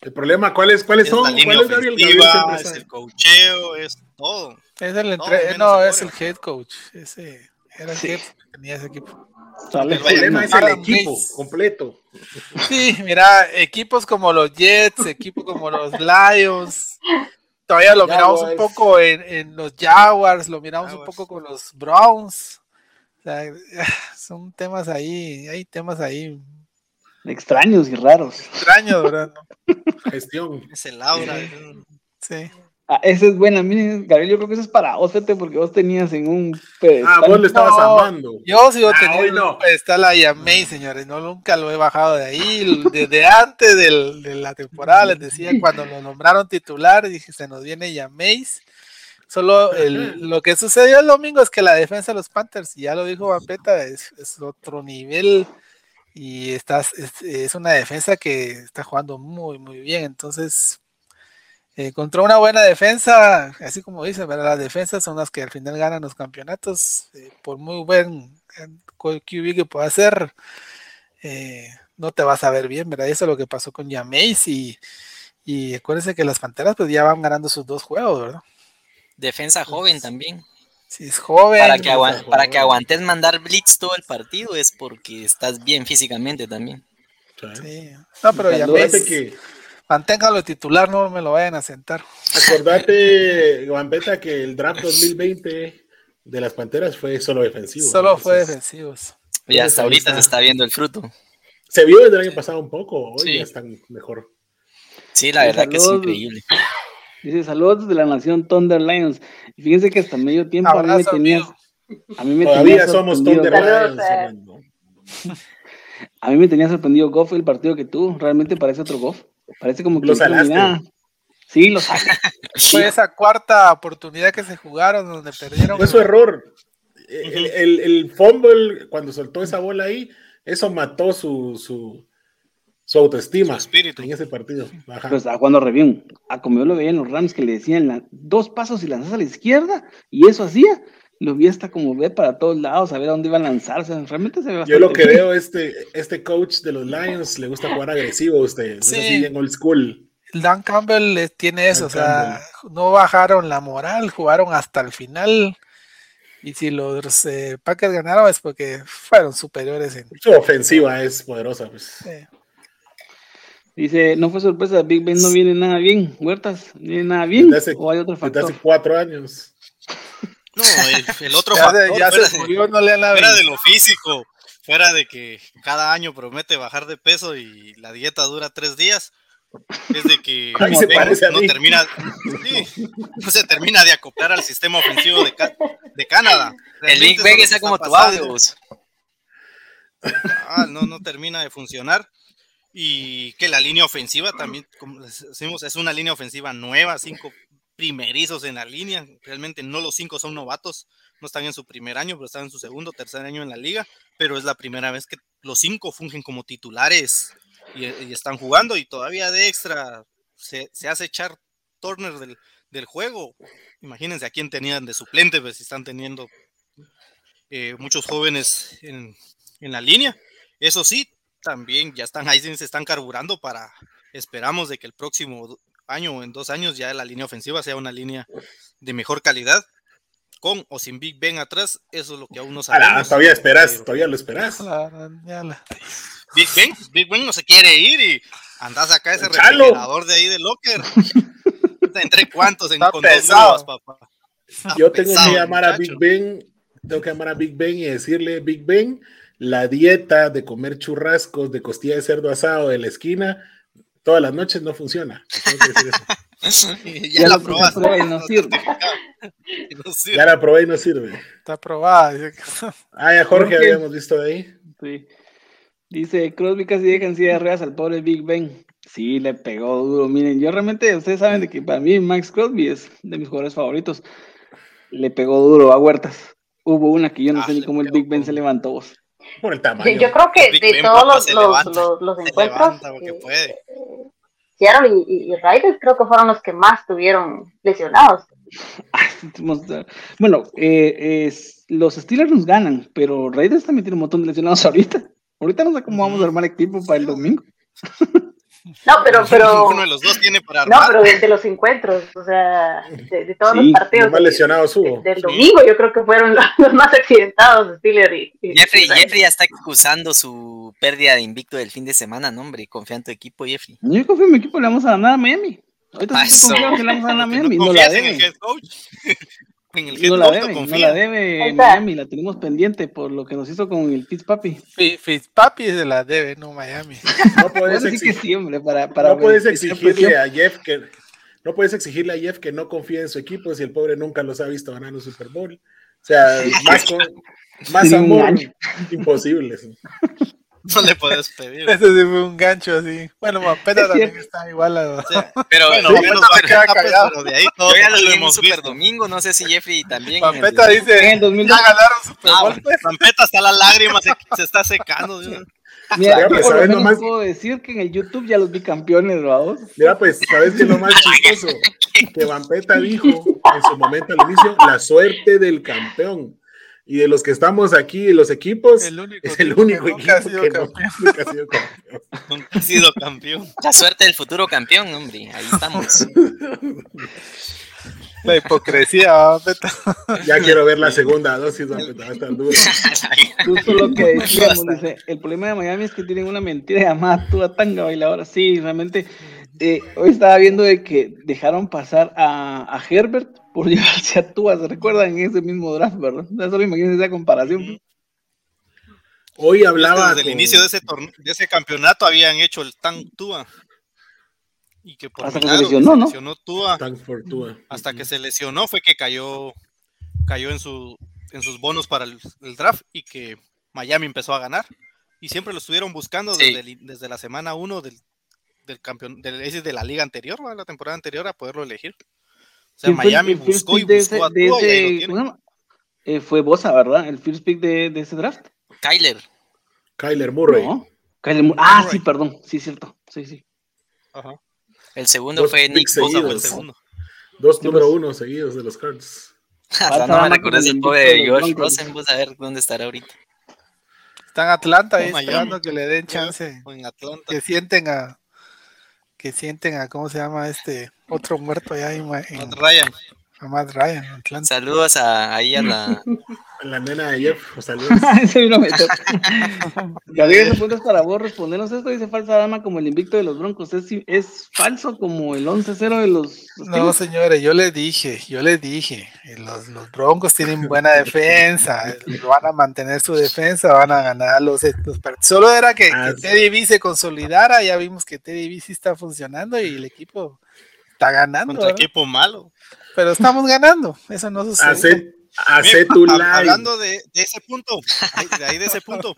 El problema, ¿cuáles, cuáles son? ¿Cuál es Gabriel? es el coacheo, es todo. Es el entre... no, es el head coach. Ese era el head que tenía ese equipo el problema es el equipo completo. Sí, mira, equipos como los Jets, equipos como los Lions, todavía lo miramos un poco en, los Jaguars, lo miramos un poco con los Browns. son temas ahí, hay temas ahí. Extraños y raros. Extraños, ¿verdad? Gestión. Es el aura. Sí. Ah, esa es buena, miren, Gabriel, yo creo que eso es para vos, porque vos tenías en un pedestal. Ah, vos le estabas amando. Yo sigo ah, teniendo no. un pedestal ahí a May, señores, no, nunca lo he bajado de ahí, desde antes del, de la temporada, les decía, cuando lo nombraron titular, dije, se nos viene Yameis. Solo el, lo que sucedió el domingo es que la defensa de los Panthers, y ya lo dijo Vampeta, es, es otro nivel y estás, es, es, una defensa que está jugando muy, muy bien. Entonces, eh, contra una buena defensa, así como dice, las defensas son las que al final ganan los campeonatos. Eh, por muy buen QB que pueda hacer, eh, no te vas a ver bien, ¿verdad? Eso es lo que pasó con Jameis y, y acuérdense que las Panteras pues ya van ganando sus dos juegos, ¿verdad? Defensa joven también. Si es joven. Para que, para que aguantes mandar blitz todo el partido es porque estás bien físicamente también. Sí. No, pero Jameis... Que Manténgalo titular, no me lo vayan a sentar. Acordate, Gambetta, que el draft 2020 de las Panteras fue solo defensivo. Solo fue defensivos. Y hasta ahorita está. se está viendo el fruto. Se vio desde el año pasado un poco, hoy Sí. ya están mejor. Sí, la verdad que es increíble. Dice saludos desde la nación Thunder Lions. Y fíjense que hasta medio tiempo a mí me tenías. A mí me Todavía tenía somos sorprendido- Thunder Lions, eh. A mí me tenía sorprendido Goff el partido que tú. Realmente parece otro Goff. Parece como que Lo no tiene salaste. nada. Sí, lo saqué. Fue esa cuarta oportunidad que se jugaron donde perdieron. Fue su error. El, el, el fumble, cuando soltó esa bola ahí, eso mató su, su, su autoestima Su espíritu. en ese partido. Ajá. Pues estaba jugando re bien. A como yo lo veía en los Rams que le decían la- dos pasos y lanzas a la izquierda. Y eso hacía. Lo vi hasta como ver para todos lados, a ver a dónde iba a lanzarse. Realmente se ve Yo lo que bien. veo, este, este coach de los Lions le gusta jugar agresivo a usted. Es Sí. así bien old school. Dan Campbell tiene eso, Dan o sea, no bajaron la moral, jugaron hasta el final. Y si los eh, Packers ganaron es porque fueron superiores en. Su ofensiva es poderosa. Pues. Dice, no fue sorpresa, Big Ben no viene nada bien. Huertas, ¿no viene nada bien? Hace- ¿O hay otro Desde factor? hace cuatro años. No, el, el otro ya factor ya fuera, se murió, no le han fuera de lo físico, fuera de que cada año promete bajar de peso y la dieta dura tres días, es de que se no termina, sí, no se termina de acoplar al sistema ofensivo de, Ca- de Canadá. El Big lo está como tu audio. Ah, no, no termina de funcionar. Y que la línea ofensiva también, como les decimos, es una línea ofensiva nueva, cinco primerizos en la línea. Realmente no los cinco son novatos, no están en su primer año, pero están en su segundo, tercer año en la liga. Pero es la primera vez que los cinco fungen como titulares y, están jugando. Y todavía de extra se, hace echar Turner del, juego. Imagínense a quién tenían de suplente, pues si están teniendo eh, muchos jóvenes en, en la línea. Eso sí, también ya están ahí, se están carburando para, esperamos de que el próximo año o en dos años ya la línea ofensiva sea una línea de mejor calidad, con o sin Big Ben atrás, eso es lo que aún no sabemos. todavía esperas, pero todavía lo esperas. Big Ben, Big Ben no se quiere ir y andas acá ese Chalo. refrigerador de ahí de locker. ¿Entre cuántos? En, Está con dos papá. Está Yo tengo pesado que llamar a. Big Ben, tengo que llamar a Big Ben y decirle, Big Ben, la dieta de comer churrascos de costilla de cerdo asado de la esquina todas las noches no funciona. Ya, Ya la probaste. prueba y no sirve. No sirve. Ya la probé y no sirve. está aprobada. dice que- Ah, ya Jorge Jorge. habíamos visto de ahí. Sí. Dice, Crosby casi deja en silla de ruedas al pobre Big Ben. Sí, le pegó duro. Miren, yo realmente, ustedes saben de que para mí Max Crosby es de mis jugadores favoritos. Le pegó duro a Huertas. Hubo una que yo no Ah, sé ni cómo el Big Ben se levantó. vos. Por el Yo, tamaño. yo creo que de todos los, los, levanta, los, encuentros, eh, puede. Seattle y, y, y Raiders creo que fueron los que más tuvieron lesionados. Bueno, eh, es- los Steelers nos ganan, pero Raiders también tiene un montón de lesionados ahorita. Ahorita no sé cómo vamos a armar equipo para el domingo. No, pero, pero, Uno de los dos tiene para no, pero de, de los encuentros, o sea, de, de todos Sí, los partidos Los más lesionados hubo. de- del domingo, yo creo que fueron los, más accidentados, y, y- Jeffrey. Jeffrey ya está excusando su pérdida de invicto del fin de semana, no, hombre. Confía en tu equipo, Jeffrey. Yo confío en mi equipo, le vamos a ganar a Miami. Ahorita Ah, sí que le vamos a ganar a Miami. no No la en el deben. head coach. En el No la no debe. Miami, la tenemos pendiente por lo que nos hizo con el Fitzpapi. Fi- Fitzpapi se la debe, no Miami. No puedes, Bueno, sí que exigir- sí, hombre, para, para no puedes exigirle a Jeff que no puedes exigirle a Jeff que no confíe en su equipo si el pobre nunca los ha visto ganar un Super Bowl. O sea, más, con- más amor imposible. sí. No le puedes pedir. Ese sí fue un gancho así. Bueno, Mapeta Es también cierto. está igual a... Sea, Pero bueno, sí, menos se queda callado. pero de ahí todo yo ya lo lo en hemos super visto. domingo, no sé si Jeffrey también. en el- Mapeta En dice, el 2002. ya ganaron Super Ah, Bowl. pues. Pampeta está la lágrima, se, se está secando. ¿sí? Mira, yo pues, por lo ¿sabes menos nomás? puedo decir que en el YouTube ya los vi campeones, vamos. Mira, pues, ¿sabes qué es lo más chistoso? Que Vampeta dijo en su momento al inicio la suerte del campeón. Y de los que estamos aquí, los equipos, El único es el equipo único que equipo nunca ha sido que no- campeón. nunca ha sido campeón. Nunca ha sido campeón. La suerte del futuro campeón, hombre. Ahí estamos. La hipocresía, Mapeta. Ya quiero ver la segunda dosis, Vampeta, va a estar duro. Justo lo que decíamos, dice, el problema de Miami es que tienen una mentira llamada Tua Tanga bailadora. Sí, realmente eh, hoy estaba viendo de que dejaron pasar a, a Herbert por llevarse a Tua, ¿se recuerdan en ese mismo draft, verdad? Solo imagínense esa comparación. Hoy hablaba. Desde el inicio de ese, de ese campeonato habían hecho el Tank Tua. Y que por hasta que se lesionó, ¿no? lesionó Tua, for Tua. Hasta que se lesionó fue que cayó, cayó en, su, en sus bonos para el, el draft y que Miami empezó a ganar. Y siempre lo estuvieron buscando Sí. desde, el- desde la semana 1 del, del campeón, del, ese de la liga anterior, ¿va? la temporada anterior, a poderlo elegir. O sea, ¿Quién fue el- Miami buscó y pick de ese- buscó a de Tua y ahí ese-. Eh, fue Bosa, ¿verdad? El first pick de, de ese draft. Kyler. Kyler Murray. No. Kyler Murray. Ah, Murray. sí, perdón. Sí, cierto. Sí, sí. Ajá. El segundo Dos fue Nick Bosa fue el segundo. Dos Sí, número pues. uno seguidos de los Cards. Hasta no me con el pobre Josh. Rosen, vamos a ver dónde estará ahorita. Está en Atlanta ahí O Miami. esperando que le den chance. O en Atlanta. Que sienten a. Que sienten a. ¿Cómo se llama este? Otro muerto allá en, en- Ryan. A Matt Ryan, Atlanta. Saludos a, ahí a la. La nena de Jeff, saludos. Ese vino. Gabriel, ese punto es para vos respondernos esto. Dice falsa dama como el invicto de los Broncos. ¿Es, es falso como el 11-0 de los No, señores, yo les dije, yo les dije, los, los Broncos tienen buena defensa, van a mantener su defensa, van a ganar los, los partidos. Solo era que, Ah, que sí. Teddy B se consolidara, ya vimos que Teddy B sí está funcionando y el equipo está ganando, Contra ¿verdad? equipo malo. Pero estamos ganando, eso no sucede. Hace, hace tu live. Hablando de, de ese punto, de, de ahí de ese punto,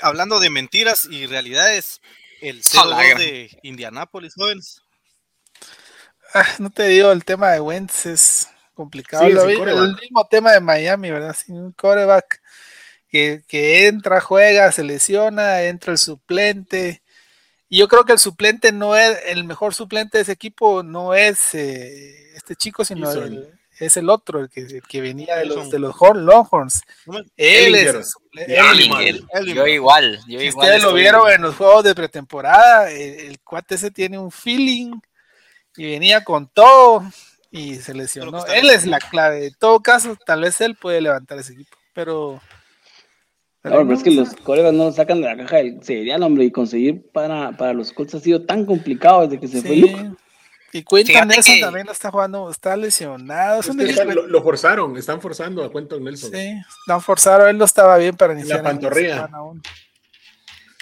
hablando de mentiras y realidades, el 0 la gran. de Indianapolis, jóvenes. Ah, no te digo, el tema de Wentz es complicado. Sí, Lo sin vi- el mismo tema de Miami, ¿verdad? Sin un coreback que, que entra, juega, se lesiona, entra el suplente. Y yo creo que el suplente no es, el mejor suplente de ese equipo no es eh, este chico, sino el- es el otro, el que, el que venía de los, de los Hor- Longhorns. Él es el suplente. Yo igual. Yo Si igual ustedes lo vieron en los juegos de pretemporada, el, el cuate ese tiene un feeling y venía con todo y se lesionó. Él es la clave. En todo caso, tal vez él puede levantar ese equipo, pero. No, pero es que los colegas no sacan de la caja del cereal, hombre, y conseguir para, para los Colts ha sido tan complicado desde que se fue. Luke. Y Quentin Fíjate Nelson que- también está jugando, está lesionado. Es está- lo, lo forzaron, están forzando a Quentin Nelson. Sí, están forzados, él no estaba bien para iniciar. en pantorrilla.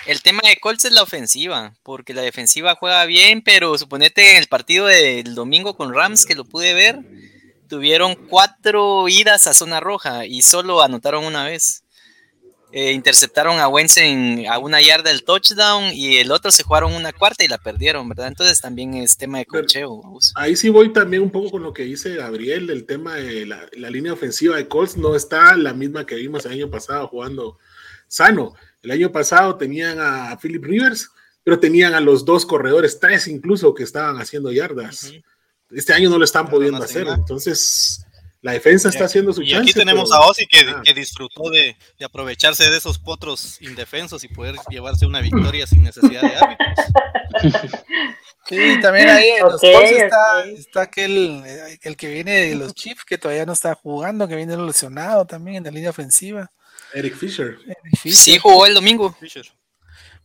El tema de Colts es la ofensiva, porque la defensiva juega bien, pero suponete en el partido del domingo con Rams, que lo pude ver, tuvieron cuatro idas a zona roja y solo anotaron una vez. Eh, interceptaron a Wentz en- a una yarda del touchdown y el otro se jugaron una cuarta y la perdieron, ¿verdad? Entonces también es tema de cocheo. Ahí sí voy también un poco con lo que dice Gabriel, el tema de la, la línea ofensiva de Colts no está la misma que vimos el año pasado jugando sano. El año pasado tenían a Philip Rivers, pero tenían a los dos corredores, tres incluso, que estaban haciendo yardas. Este año no lo están Pero pudiendo hacer, nada. entonces la defensa está haciendo su Y chance. aquí tenemos pero- a Ozzy que, Ah. que disfrutó de, de aprovecharse de esos potros indefensos y poder llevarse una victoria sin necesidad de árbitros. Sí, también ahí en los Ok, Colts está, aquel eh, el que viene de los Chiefs que todavía no está jugando, que viene lesionado también en la línea ofensiva. Eric Fisher. Sí jugó el domingo. Fisher.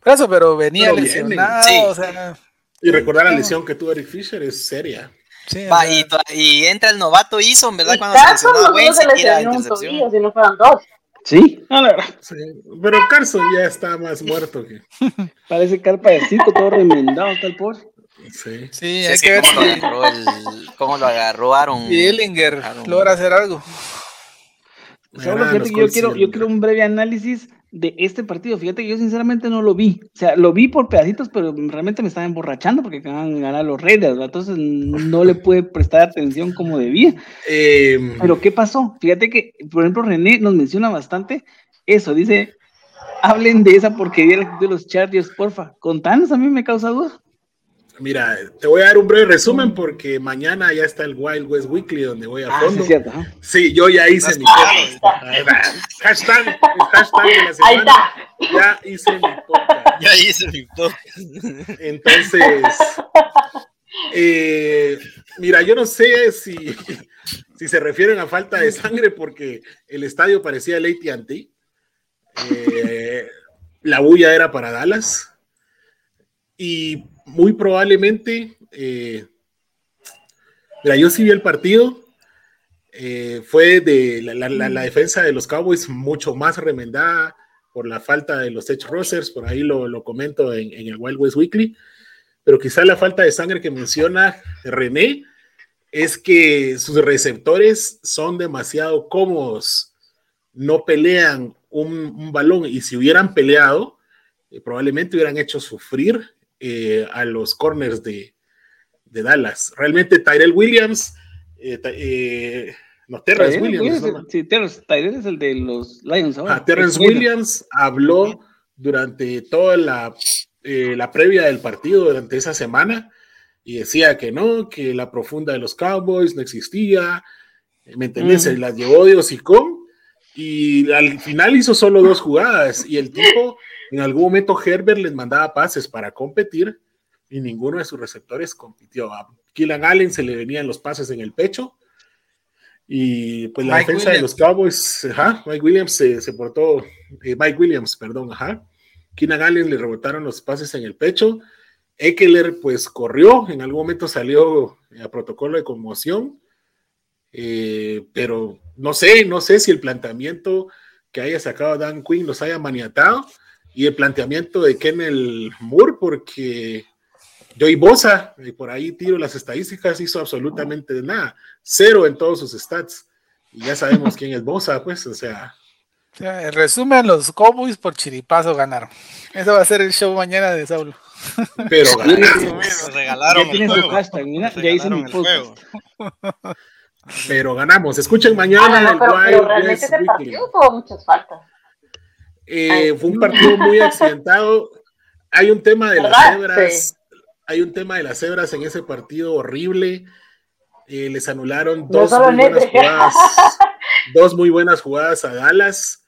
Por eso, pero venía Pero lesionado, Sí. o sea, Y recordar la lesión que tuvo Eric Fisher es seria. Sí, Va, y, y entra el novato Eason, ¿verdad? Y Cuando se Carson no Wentz se y lesionó un tobillo, si no fueron dos. Sí, no, la verdad. Sí, Pero Carson ya está más muerto que. Parece carpa de circo, todo remendado está el pobre. Sí. sí, Sí, hay es que que ver cómo lo si, agarró, el, cómo lo agarró Aaron. si Ellinger Aaron. logra hacer algo. Fíjate que yo quiero, yo quiero un breve análisis de este partido. Fíjate que yo sinceramente no lo vi. O sea, lo vi por pedacitos, pero realmente me estaba emborrachando porque acaban de ganar los Raiders, ¿verdad? Entonces no le pude prestar atención como debía. Eh, Pero ¿qué pasó? Fíjate que, por ejemplo, René nos menciona bastante eso. Dice, hablen de esa porquería de los Chargers, porfa. Contanos, a mí me causa duda. Mira, te voy a dar un breve resumen porque mañana ya está el Wild West Weekly donde voy a Ah, sí, fondo. cierto. Sí, yo ya hice mi podcast. Hashtag, el hashtag de la Ahí semana. está. Ya hice mi podcast. Ya hice mi podcast. Entonces, eh, mira, yo no sé si, si se refieren a falta de sangre porque el estadio parecía el AT&T. Eh, la bulla era para Dallas. Y muy probablemente, eh, mira, yo sí vi el partido, eh, fue de la, defensa de los Cowboys mucho más remendada por la falta de los edge rosters, por ahí lo, comento en, el Wild West Weekly, pero quizá la falta de sangre que menciona René es que sus receptores son demasiado cómodos, no pelean un, balón y si hubieran peleado, eh, probablemente hubieran hecho sufrir eh, a los corners de, Dallas. Realmente Tyrell Williams, eh, no, Terrence Williams. Sí, Terrence, Tyrell es el de los Lions ahora. Ah, Terrence Williams habló durante toda la, la previa del partido, durante esa semana, y decía que no, que la profunda de los Cowboys no existía, ¿me entendés? Se las llevó Dios y con, y al final hizo solo dos jugadas, y el tipo, en algún momento Herbert les mandaba pases para competir, y ninguno de sus receptores compitió. A Killan Allen se le venían los pases en el pecho, y pues la defensa de los Cowboys, ajá, Mike Williams se, portó, eh, Mike Williams, perdón, ajá. Keenan Allen le rebotaron los pases en el pecho Eckler pues corrió, en algún momento salió a protocolo de conmoción, eh, pero no sé, no sé si el planteamiento que haya sacado Dan Quinn los haya maniatado y el planteamiento de Kennel Moore, porque Joey Bosa, y por ahí tiro las estadísticas, hizo absolutamente nada, cero en todos sus stats. Y ya sabemos quién es Bosa, pues, o sea. En resumen, los Cowboys por chiripazo ganaron. Eso va a ser el show mañana de Saulo. Pero regalaron el juego. Pero ganamos. Escuchen mañana el pero, realmente ese partido tuvo muchas faltas. Eh, fue un partido muy accidentado. Hay un tema de las cebras. Hay un tema de las cebras en ese partido horrible. Eh, les anularon dos muy buenas jugadas. dos muy buenas jugadas a Dallas.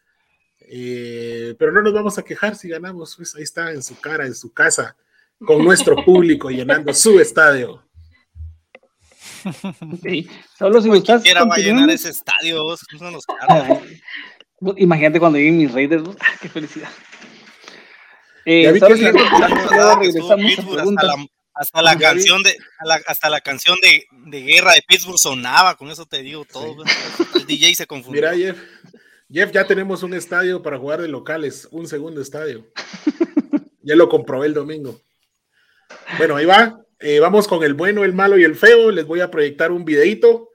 Eh, pero no nos vamos a quejar si ganamos, pues ahí está en su cara, en su casa, con nuestro público llenando su estadio. Solo si gustas. va a llenar ese estadio, Imagínate cuando lleguen mis Raiders, ¡ah, qué felicidad. Eh, hasta la, canción de hasta la canción de, de, guerra de Pittsburgh sonaba, con eso te digo todo. El DJ se confundió. Mira, Jeff, Jeff, ya tenemos un estadio para jugar de locales, un segundo estadio. ya lo comprobé el domingo. Bueno, ahí va. Eh, vamos con el bueno, el malo y el feo. Les voy a proyectar un videito,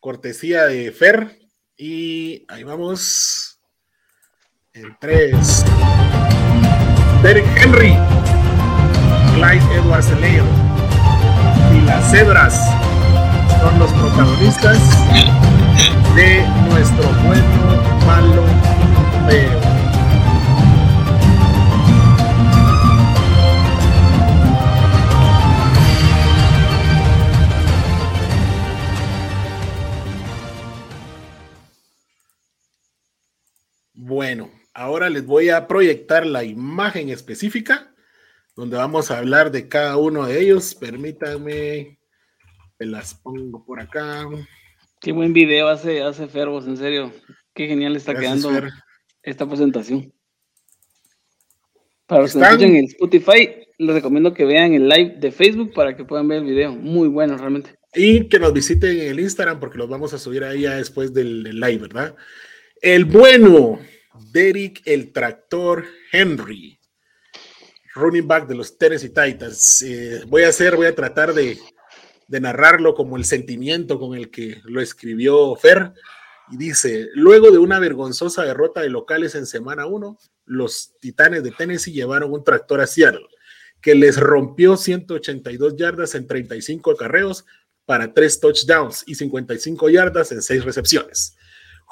cortesía de Fer. Y ahí vamos. En tres. Derek Henry, Clyde Edwards Leo y las cebras son los protagonistas de ahora les voy a proyectar la imagen específica donde vamos a hablar de cada uno de ellos. Permítanme, me las pongo por acá. Qué buen video hace, hace Fervos, en serio. Qué genial está quedando esta presentación. Para los que escuchen en Spotify, les recomiendo que vean el live de Facebook para que puedan ver el video. Muy bueno, realmente. Y que nos visiten en el Instagram porque los vamos a subir ahí ya después del, live, ¿verdad? El bueno, Derek el Tractor Henry, running back de los Tennessee Titans. Eh, voy a hacer, voy a tratar de, de narrarlo como el sentimiento con el que lo escribió Fer. Y dice, luego de una vergonzosa derrota de locales en semana 1, los Titanes de Tennessee llevaron un tractor a Seattle, que les rompió 182 yardas en 35 acarreos para 3 touchdowns y 55 yardas en 6 recepciones.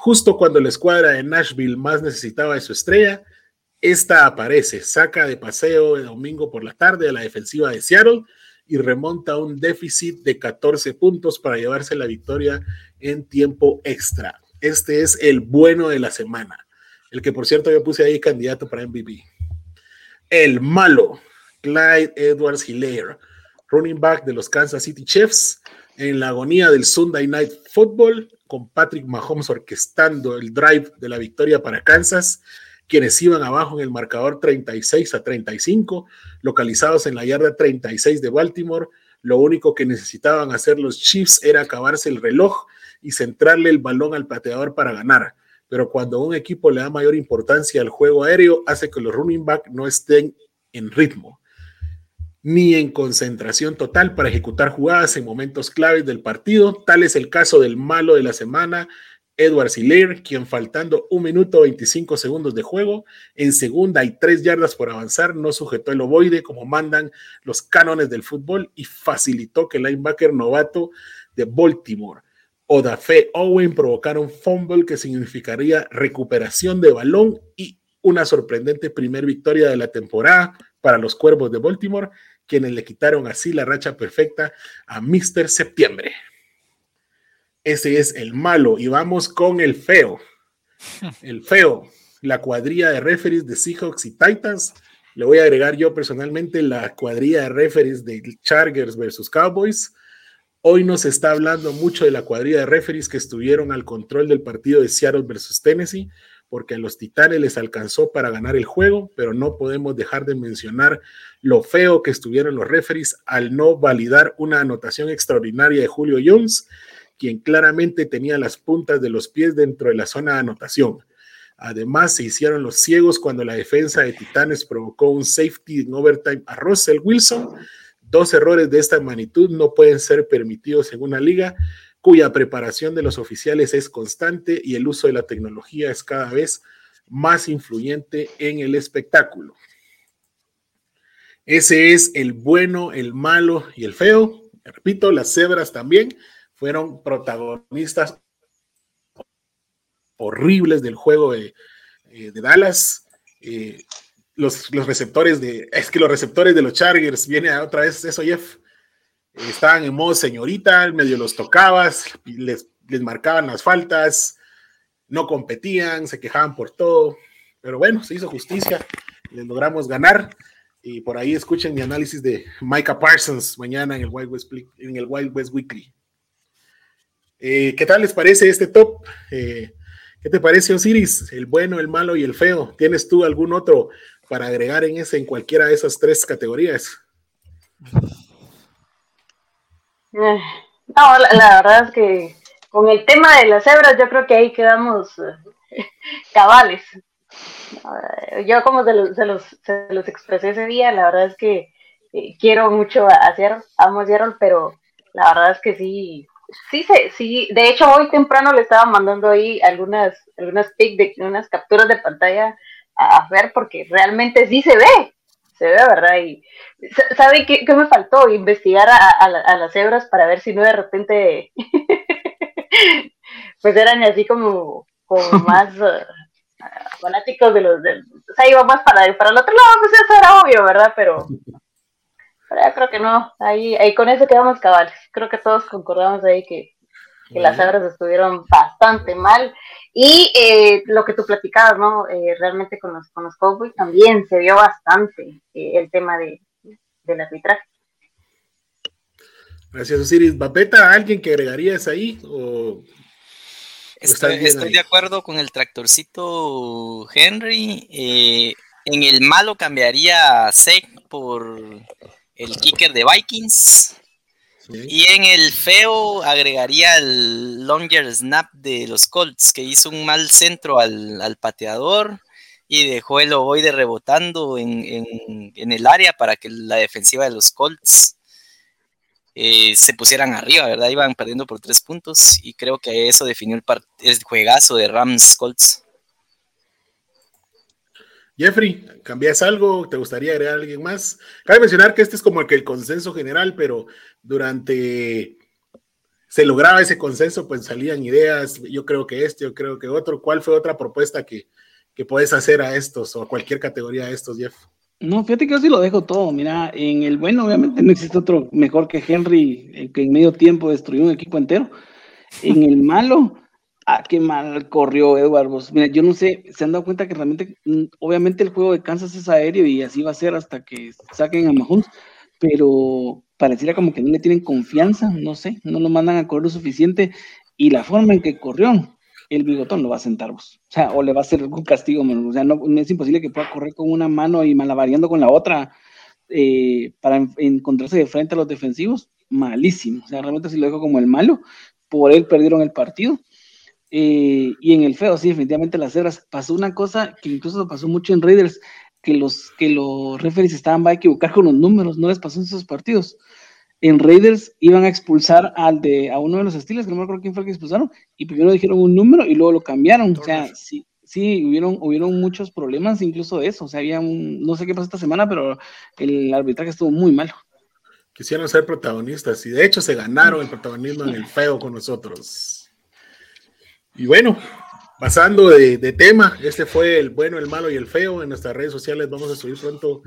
Justo cuando la escuadra de Nashville más necesitaba de su estrella, esta aparece, saca de paseo de domingo por la tarde a la defensiva de Seattle y remonta un déficit de 14 puntos para llevarse la victoria en tiempo extra. Este es el bueno de la semana, el que por cierto yo puse ahí candidato para MVP. El malo, Clyde Edwards Hilaire, running back de los Kansas City Chiefs, en la agonía del Sunday Night Football, con Patrick Mahomes orquestando el drive de la victoria para Kansas. quienes iban abajo en el marcador 36 a 35, localizados en la yarda 36 de Baltimore. Lo único que necesitaban hacer los Chiefs era acabarse el reloj y centrarle el balón al pateador para ganar. Pero cuando un equipo le da mayor importancia al juego aéreo, hace que los running back no estén en ritmo ni en concentración total para ejecutar jugadas en momentos claves del partido. Tal es el caso del malo de la semana, Edward Siler, quien faltando un minuto 25 segundos de juego, en segunda y tres yardas por avanzar, no sujetó el ovoide como mandan los cánones del fútbol y facilitó que el linebacker novato de Baltimore, Odafe Owen, provocara un fumble que significaría recuperación de balón y una sorprendente primer victoria de la temporada para los Cuervos de Baltimore, quienes le quitaron así la racha perfecta a Mr. Septiembre. Ese es el malo y vamos con el feo. El feo, la cuadrilla de referees de Seahawks y Titans. Le voy a agregar yo personalmente la cuadrilla de referees de Chargers versus Cowboys. Hoy nos está hablando mucho de la cuadrilla de referees que estuvieron al control del partido de Seattle versus Tennessee porque a los Titanes les alcanzó para ganar el juego, pero no podemos dejar de mencionar lo feo que estuvieron los referees al no validar una anotación extraordinaria de Julio Jones, quien claramente tenía las puntas de los pies dentro de la zona de anotación. Además, se hicieron los ciegos cuando la defensa de Titanes provocó un safety en overtime a Russell Wilson. Dos errores de esta magnitud no pueden ser permitidos en una liga cuya preparación de los oficiales es constante y el uso de la tecnología es cada vez más influyente en el espectáculo. Ese es el bueno, el malo y el feo. Repito, las cebras también fueron protagonistas horribles del juego de, eh, Dallas. Eh, los, los, receptores de, es que los receptores de los Chargers, viene otra vez eso, Jeff, estaban en modo señorita, medio los tocabas, les, les marcaban las faltas, no competían, se quejaban por todo, pero bueno, se hizo justicia, les logramos ganar. Y por ahí escuchen mi análisis de Micah Parsons mañana en el Wild West, en el Wild West Weekly. Eh, ¿Qué tal les parece este top? Eh, ¿Qué te parece, Osiris? El bueno, el malo y el feo. ¿Tienes tú algún otro para agregar en ese, en cualquiera de esas tres categorías? Eh, no, la, verdad es que con el tema de las cebras yo creo que ahí quedamos eh, cabales. Eh, yo como se los, se, los, se los, expresé ese día, la verdad es que quiero mucho a Seattle, pero la verdad es que sí, sí, sí, de hecho hoy temprano le estaba mandando ahí algunas, algunas pic de unas capturas de pantalla a ver porque realmente sí se ve, se ve, ¿verdad? Y ¿sabe qué, qué me faltó? Investigar a, las cebras para ver si no de repente pues eran así como, como más uh, fanáticos de los de, o sea, iba más para, para el otro lado, pues eso era obvio, ¿verdad? Pero, pero ya creo que no, ahí, ahí con eso quedamos cabales. Creo que todos concordamos ahí que, que las cebras estuvieron bastante mal. Y eh, lo que tú platicabas, ¿no? Eh, realmente con los, con los Cowboys también se vio bastante eh, el tema de, del arbitraje. Gracias, Osiris. ¿Babeta, alguien que agregarías ahí? O, estoy, de acuerdo con el tractorcito Henry. en el malo cambiaría a por el kicker de Vikings. Y en el feo agregaría el longer snap de los Colts, que hizo un mal centro al, pateador y dejó el ovoide rebotando en, el área para que la defensiva de los Colts eh, se pusieran arriba, ¿verdad? Iban perdiendo por tres puntos y creo que eso definió el, el juegazo de Rams Colts. Jeffrey, ¿cambias algo? ¿Te gustaría agregar a alguien más? Cabe mencionar que este es como el que el consenso general, pero durante se lograba ese consenso, pues salían ideas, yo creo que este, yo creo que otro. ¿Cuál fue otra propuesta que, que puedes hacer a estos o a cualquier categoría de estos, Jeff? No, fíjate que yo lo dejo todo. Mira, en el bueno, obviamente no existe otro mejor que Henry, que en medio tiempo destruyó un equipo entero. En el malo, Ah, qué mal corrió Edward. Mira, yo no sé, se han dado cuenta que realmente, mm, obviamente el juego de Kansas es aéreo y así va a ser hasta que saquen a Mahomes, pero pareciera como que no le tienen confianza, no sé, no lo mandan a correr lo suficiente y la forma en que corrió, el bigotón lo va a sentar vos. O sea, o le va a hacer algún castigo, o sea, no, es imposible que pueda correr con una mano y malavariando con la otra eh, para encontrarse de frente a los defensivos. Malísimo. O sea, realmente si lo dejo como el malo. Por él perdieron el partido. Eh, y en el feo, sí, definitivamente las cebras. Pasó una cosa que incluso pasó mucho en Raiders, que los, que los referees estaban va a equivocar con los números, no les pasó en esos partidos. En Raiders iban a expulsar al de, a uno de los estilos, que no me acuerdo quién fue el que expulsaron, y primero dijeron un número y luego lo cambiaron. O sea, sí, sí, hubieron, hubieron muchos problemas incluso de eso. O sea, había un, no sé qué pasó esta semana, pero el arbitraje estuvo muy malo. Quisieron ser protagonistas y de hecho se ganaron el protagonismo en el feo con nosotros. Y bueno, pasando de, tema, este fue el bueno, el malo y el feo. En nuestras redes sociales vamos a subir pronto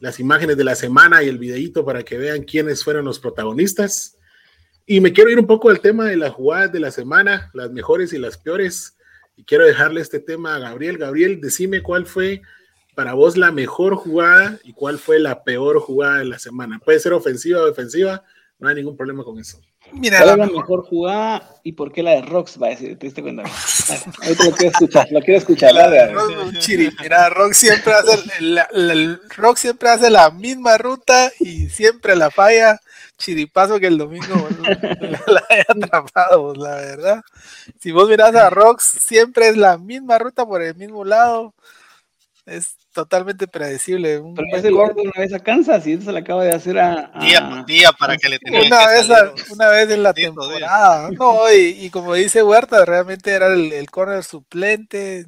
las imágenes de la semana y el videíto para que vean quiénes fueron los protagonistas. Y me quiero ir un poco al tema de las jugadas de la semana, las mejores y las peores. Y quiero dejarle este tema a Gabriel. Gabriel, decime cuál fue para vos la mejor jugada y cuál fue la peor jugada de la semana. Puede ser ofensiva o defensiva, no hay ningún problema con eso. Mira, ¿Cuál la, mejor jugada y por qué la de Rox va a decir? ¿Te diste cuenta? Ahorita lo quiero escuchar, lo quiero escuchar. La, de mira, Rox siempre hace el, Rock siempre hace la misma ruta y siempre la falla. Chiripazo que el domingo la, haya atrapado, la verdad. Si vos mirás a Rox, siempre es la misma ruta por el mismo lado. Es totalmente predecible. Un Pero ese gordo una vez a Kansas y se le acaba de hacer a. Día por día para que le tenga una vez Una vez en la temporada. No, y, como dice Huerta, realmente era el, el corner suplente.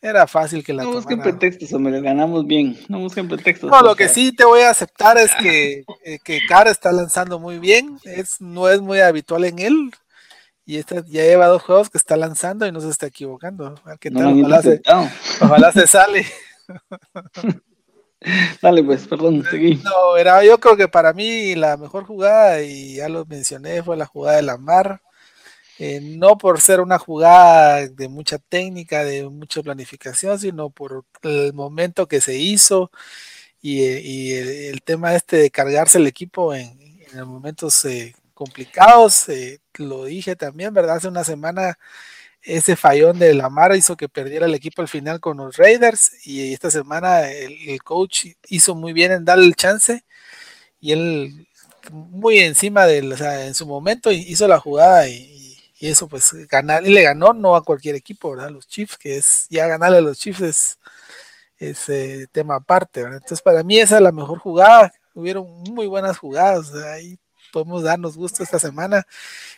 Era fácil que la No busquen pretextos, hombre, ganamos bien. No busquen pretextos. No, lo que sí te voy a aceptar es que, eh, que Cara está lanzando muy bien. Es, no es muy habitual en él. Y esta ya lleva dos juegos que está lanzando y no se está equivocando. ¿Qué tal? ojalá, se, ojalá se sale. Dale, pues, perdón, seguí. No, era, yo creo que para mí la mejor jugada, y ya lo mencioné, fue la jugada de la mar. Eh, no por ser una jugada de mucha técnica, de mucha planificación, sino por el momento que se hizo y, el, tema este de cargarse el equipo en, en momentos eh, complicados. Eh, lo dije también, ¿verdad? Hace una semana ese fallón de Lamar hizo que perdiera el equipo al final con los Raiders y esta semana el, coach hizo muy bien en darle el chance y él muy encima de, o sea, en su momento hizo la jugada y, eso pues ganar, y le ganó no a cualquier equipo, ¿verdad? Los Chiefs, que es ya ganarle a los Chiefs es, eh, tema aparte, ¿verdad? Entonces para mí esa es la mejor jugada, hubieron muy buenas jugadas, ahí podemos darnos gusto esta semana.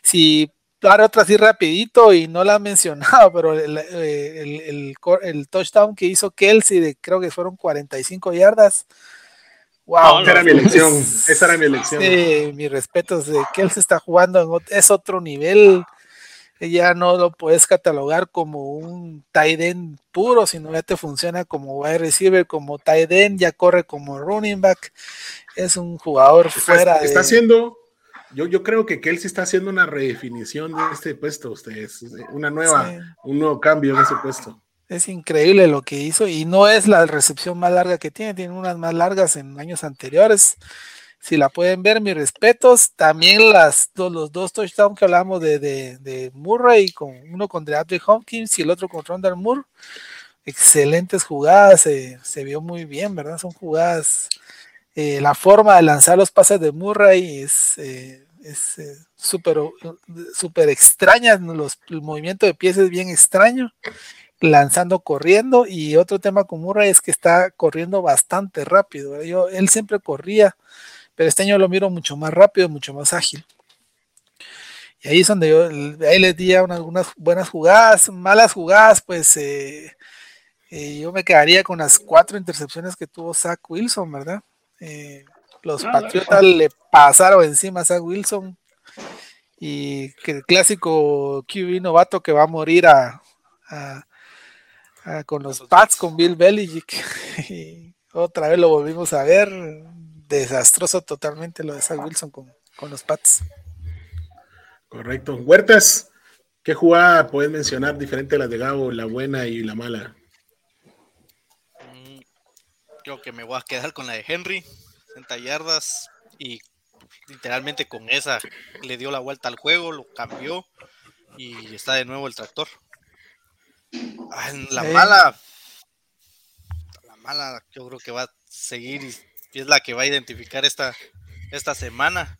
Si dar otra así rapidito y no la han mencionado, pero el, el, touchdown que hizo Kelsey de creo que fueron 45 yardas. Wow, esa era mi elección. Esa era mi elección. Sí, mi respeto. Kelsey está jugando en es otro nivel. Ya no lo puedes catalogar como un tight end puro, sino ya te funciona como wide receiver, como tight end, ya corre como running back. Es un jugador fuera. Está haciendo yo, yo creo que Kelsey está haciendo una redefinición de este puesto, ustedes, una nueva, un nuevo cambio en ese puesto. Es increíble lo que hizo y no es la recepción más larga que tiene, tiene unas más largas en años anteriores. Si la pueden ver, mis respetos. También las, los dos touchdowns que hablamos de, de, Murray, con, uno con DeAndre Hopkins y el otro con Rondal Moore. Excelentes jugadas, se vio muy bien, ¿verdad? Son jugadas eh, la forma de lanzar los pases de Murray es eh, eh, súper super extraña, los, el movimiento de pies es bien extraño, lanzando corriendo y otro tema con Murray es que está corriendo bastante rápido, yo, él siempre corría, pero este año lo miro mucho más rápido, mucho más ágil. Y ahí es donde yo, ahí les di algunas buenas jugadas, malas jugadas, pues yo me quedaría con las cuatro intercepciones que tuvo Zach Wilson, ¿verdad? Eh, los Patriotas le pasaron encima a Zach Wilson y que el clásico QB novato que va a morir a, con los Pats, con Bill Belichick. Y otra vez lo volvimos a ver. Desastroso totalmente lo de Zach Wilson con, con los Pats. Correcto. Huertas, ¿qué jugada puedes mencionar diferente a la de Gabo, la buena y la mala? Creo que me voy a quedar con la de Henry, 60 yardas y literalmente con esa le dio la vuelta al juego, lo cambió y está de nuevo el tractor. Ah, la mala, la mala, yo creo que va a seguir y es la que va a identificar esta, esta semana.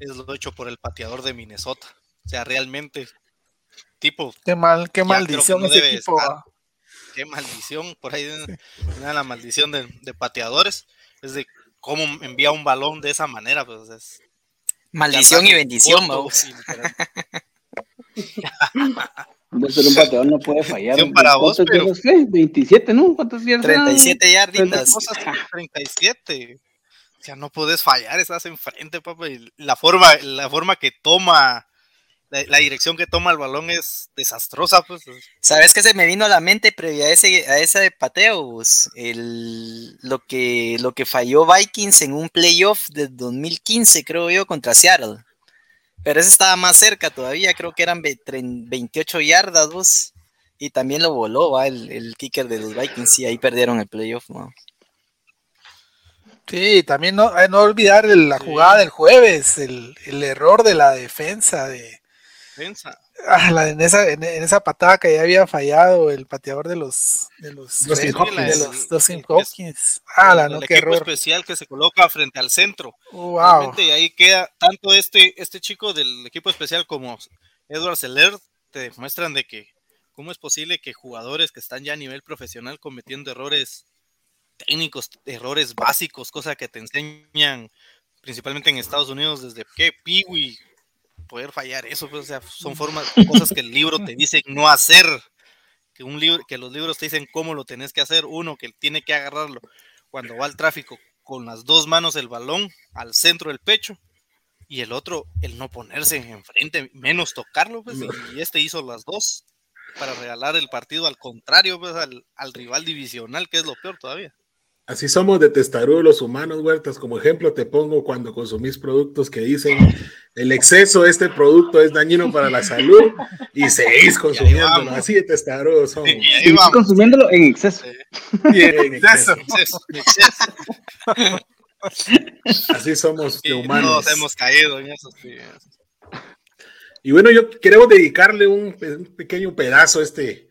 Es lo hecho por el pateador de Minnesota. O sea, realmente, tipo. Qué mal, qué maldición ese tipo. Qué maldición, por ahí una la maldición de, de, pateadores. Es de cómo envía un balón de esa manera, pues es. Maldición y bendición, vamos. ser un pateador no puede fallar. Para vos, pero... 27, ¿no? ¿Cuántos yardas? 37 yarditas. 37. O sea, no puedes fallar, estás enfrente, papá. Y la forma, la forma que toma, la, dirección que toma el balón es desastrosa, pues. ¿Sabes qué se me vino a la mente previo a ese, a ese pateo? El, lo, que, lo que falló Vikings en un playoff de 2015, creo yo, contra Seattle. Pero ese estaba más cerca todavía, creo que eran 28 yardas, vos. Y también lo voló, ¿va? El, kicker de los Vikings, y ahí perdieron el playoff, Sí, también no, no olvidar la jugada del jueves, el, el, error de la defensa de. Defensa. Ah, la, en, esa, en, esa patada que ya había fallado el pateador de los de los, los de los, los Hopkins. Ah, la, no, el qué equipo error. especial que se coloca frente al centro. Wow. Realmente, y ahí queda tanto este, este chico del equipo especial como Edward Seller te demuestran de que cómo es posible que jugadores que están ya a nivel profesional cometiendo errores técnicos, errores básicos, cosas que te enseñan principalmente en Estados Unidos desde que Piwi poder fallar eso, pues, o sea, son formas, cosas que el libro te dice no hacer, que un libro, que los libros te dicen cómo lo tenés que hacer, uno que tiene que agarrarlo cuando va al tráfico con las dos manos el balón al centro del pecho y el otro el no ponerse enfrente, menos tocarlo, pues, y este hizo las dos para regalar el partido al contrario, pues, al, al rival divisional, que es lo peor todavía. Así somos de testarudos los humanos, Huertas. Como ejemplo te pongo cuando consumís productos que dicen el exceso de este producto es dañino para la salud y seguís consumiéndolo. Así de testarudos somos. Y consumiéndolo en exceso. Y en exceso. Así somos de humanos. Todos hemos caído en eso. Y bueno, yo queremos dedicarle un, un pequeño pedazo a este,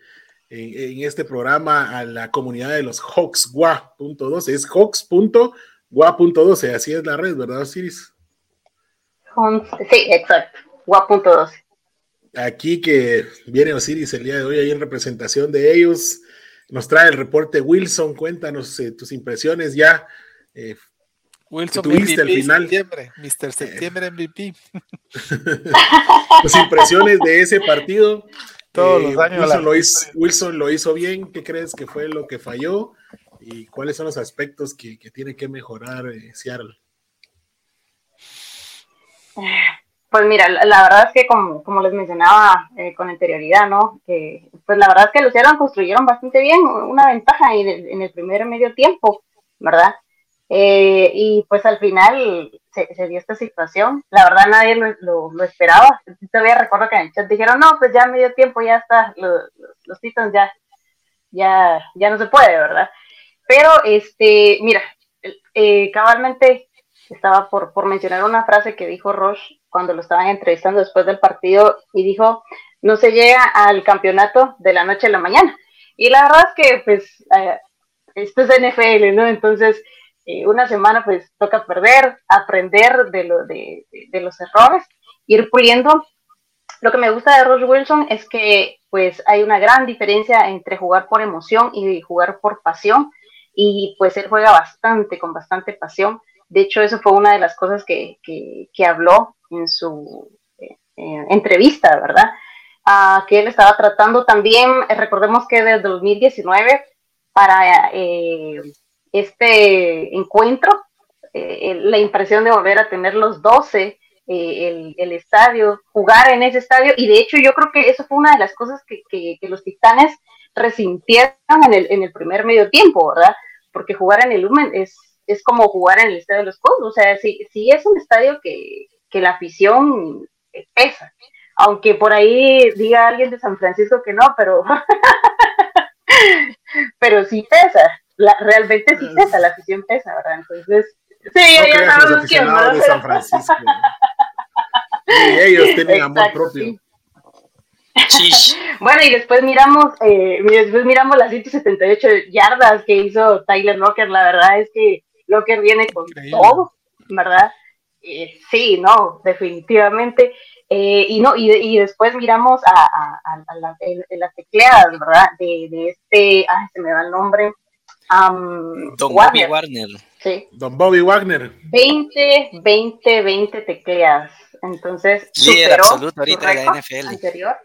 en, este programa a la comunidad de los Hawks WA.12. Es Hawks.wa.12, así es la red, ¿verdad, Osiris? Sí, exacto, WA.12. Aquí que viene Osiris el día de hoy ahí en representación de ellos, nos trae el reporte Wilson, cuéntanos eh, tus impresiones ya. Eh, Wilson tuviste al final. Septiembre, Mr. Septiembre MVP. tus impresiones de ese partido todos los eh, años. Wilson lo, hizo, Wilson lo, hizo, bien. ¿Qué crees que fue lo que falló? ¿Y cuáles son los aspectos que, que tiene que mejorar eh, Seattle? Pues mira, la, verdad es que como, como les mencionaba eh, con anterioridad, ¿no? Pues la verdad es que los construyeron bastante bien, una ventaja en el, en el primer medio tiempo, ¿verdad? Eh, y pues al final se, dio esta situación. La verdad nadie lo, lo, esperaba. Todavía recuerdo que en el chat dijeron, no, pues ya medio tiempo ya está, los, los Titans ya, ya, ya no se puede, ¿verdad? Pero, este, mira, eh, cabalmente estaba por, por mencionar una frase que dijo Roche cuando lo estaban entrevistando después del partido y dijo, no se llega al campeonato de la noche a la mañana. Y la verdad es que, pues, eh, esto es NFL, ¿no? Entonces, eh, una semana pues toca perder, aprender de, lo, de, los errores, ir puliendo. Lo que me gusta de Ross Wilson es que pues hay una gran diferencia entre jugar por emoción y jugar por pasión y pues él juega bastante, con bastante pasión. De hecho, eso fue una de las cosas que, que, habló en su eh, entrevista, ¿verdad? Ah, que él estaba tratando también, eh, recordemos que desde 2019 para este encuentro, eh, la impresión de volver a tener los 12, eh, el, estadio, jugar en ese estadio, y de hecho yo creo que eso fue una de las cosas que, los titanes resintieron en el, en el primer medio tiempo, ¿verdad? Porque jugar en el Lumen es, es como jugar en el estadio de los Colts, o sea, sí, sí es un estadio que, que la afición pesa, aunque por ahí diga alguien de San Francisco que no, pero, pero sí pesa realmente sí pesa, la afición pesa, ¿verdad? Entonces, sí, no ellos los aficionados de San Francisco. ellos tienen amor propio. Sí. Bueno, y después miramos, eh, después miramos las 178 yardas que hizo Tyler Locker. La verdad es que Locker viene con todo, ¿verdad? Eh, sí, no, definitivamente. Eh, y no, y, después miramos a, las tecleadas, ¿verdad? De, de este, ay, se me da el nombre. Don Bobby Warner. Sí. Don Bobby Wagner. 20, 20, 20 tecleadas. Entonces, líder absoluto ahorita de la NFL. Anterior.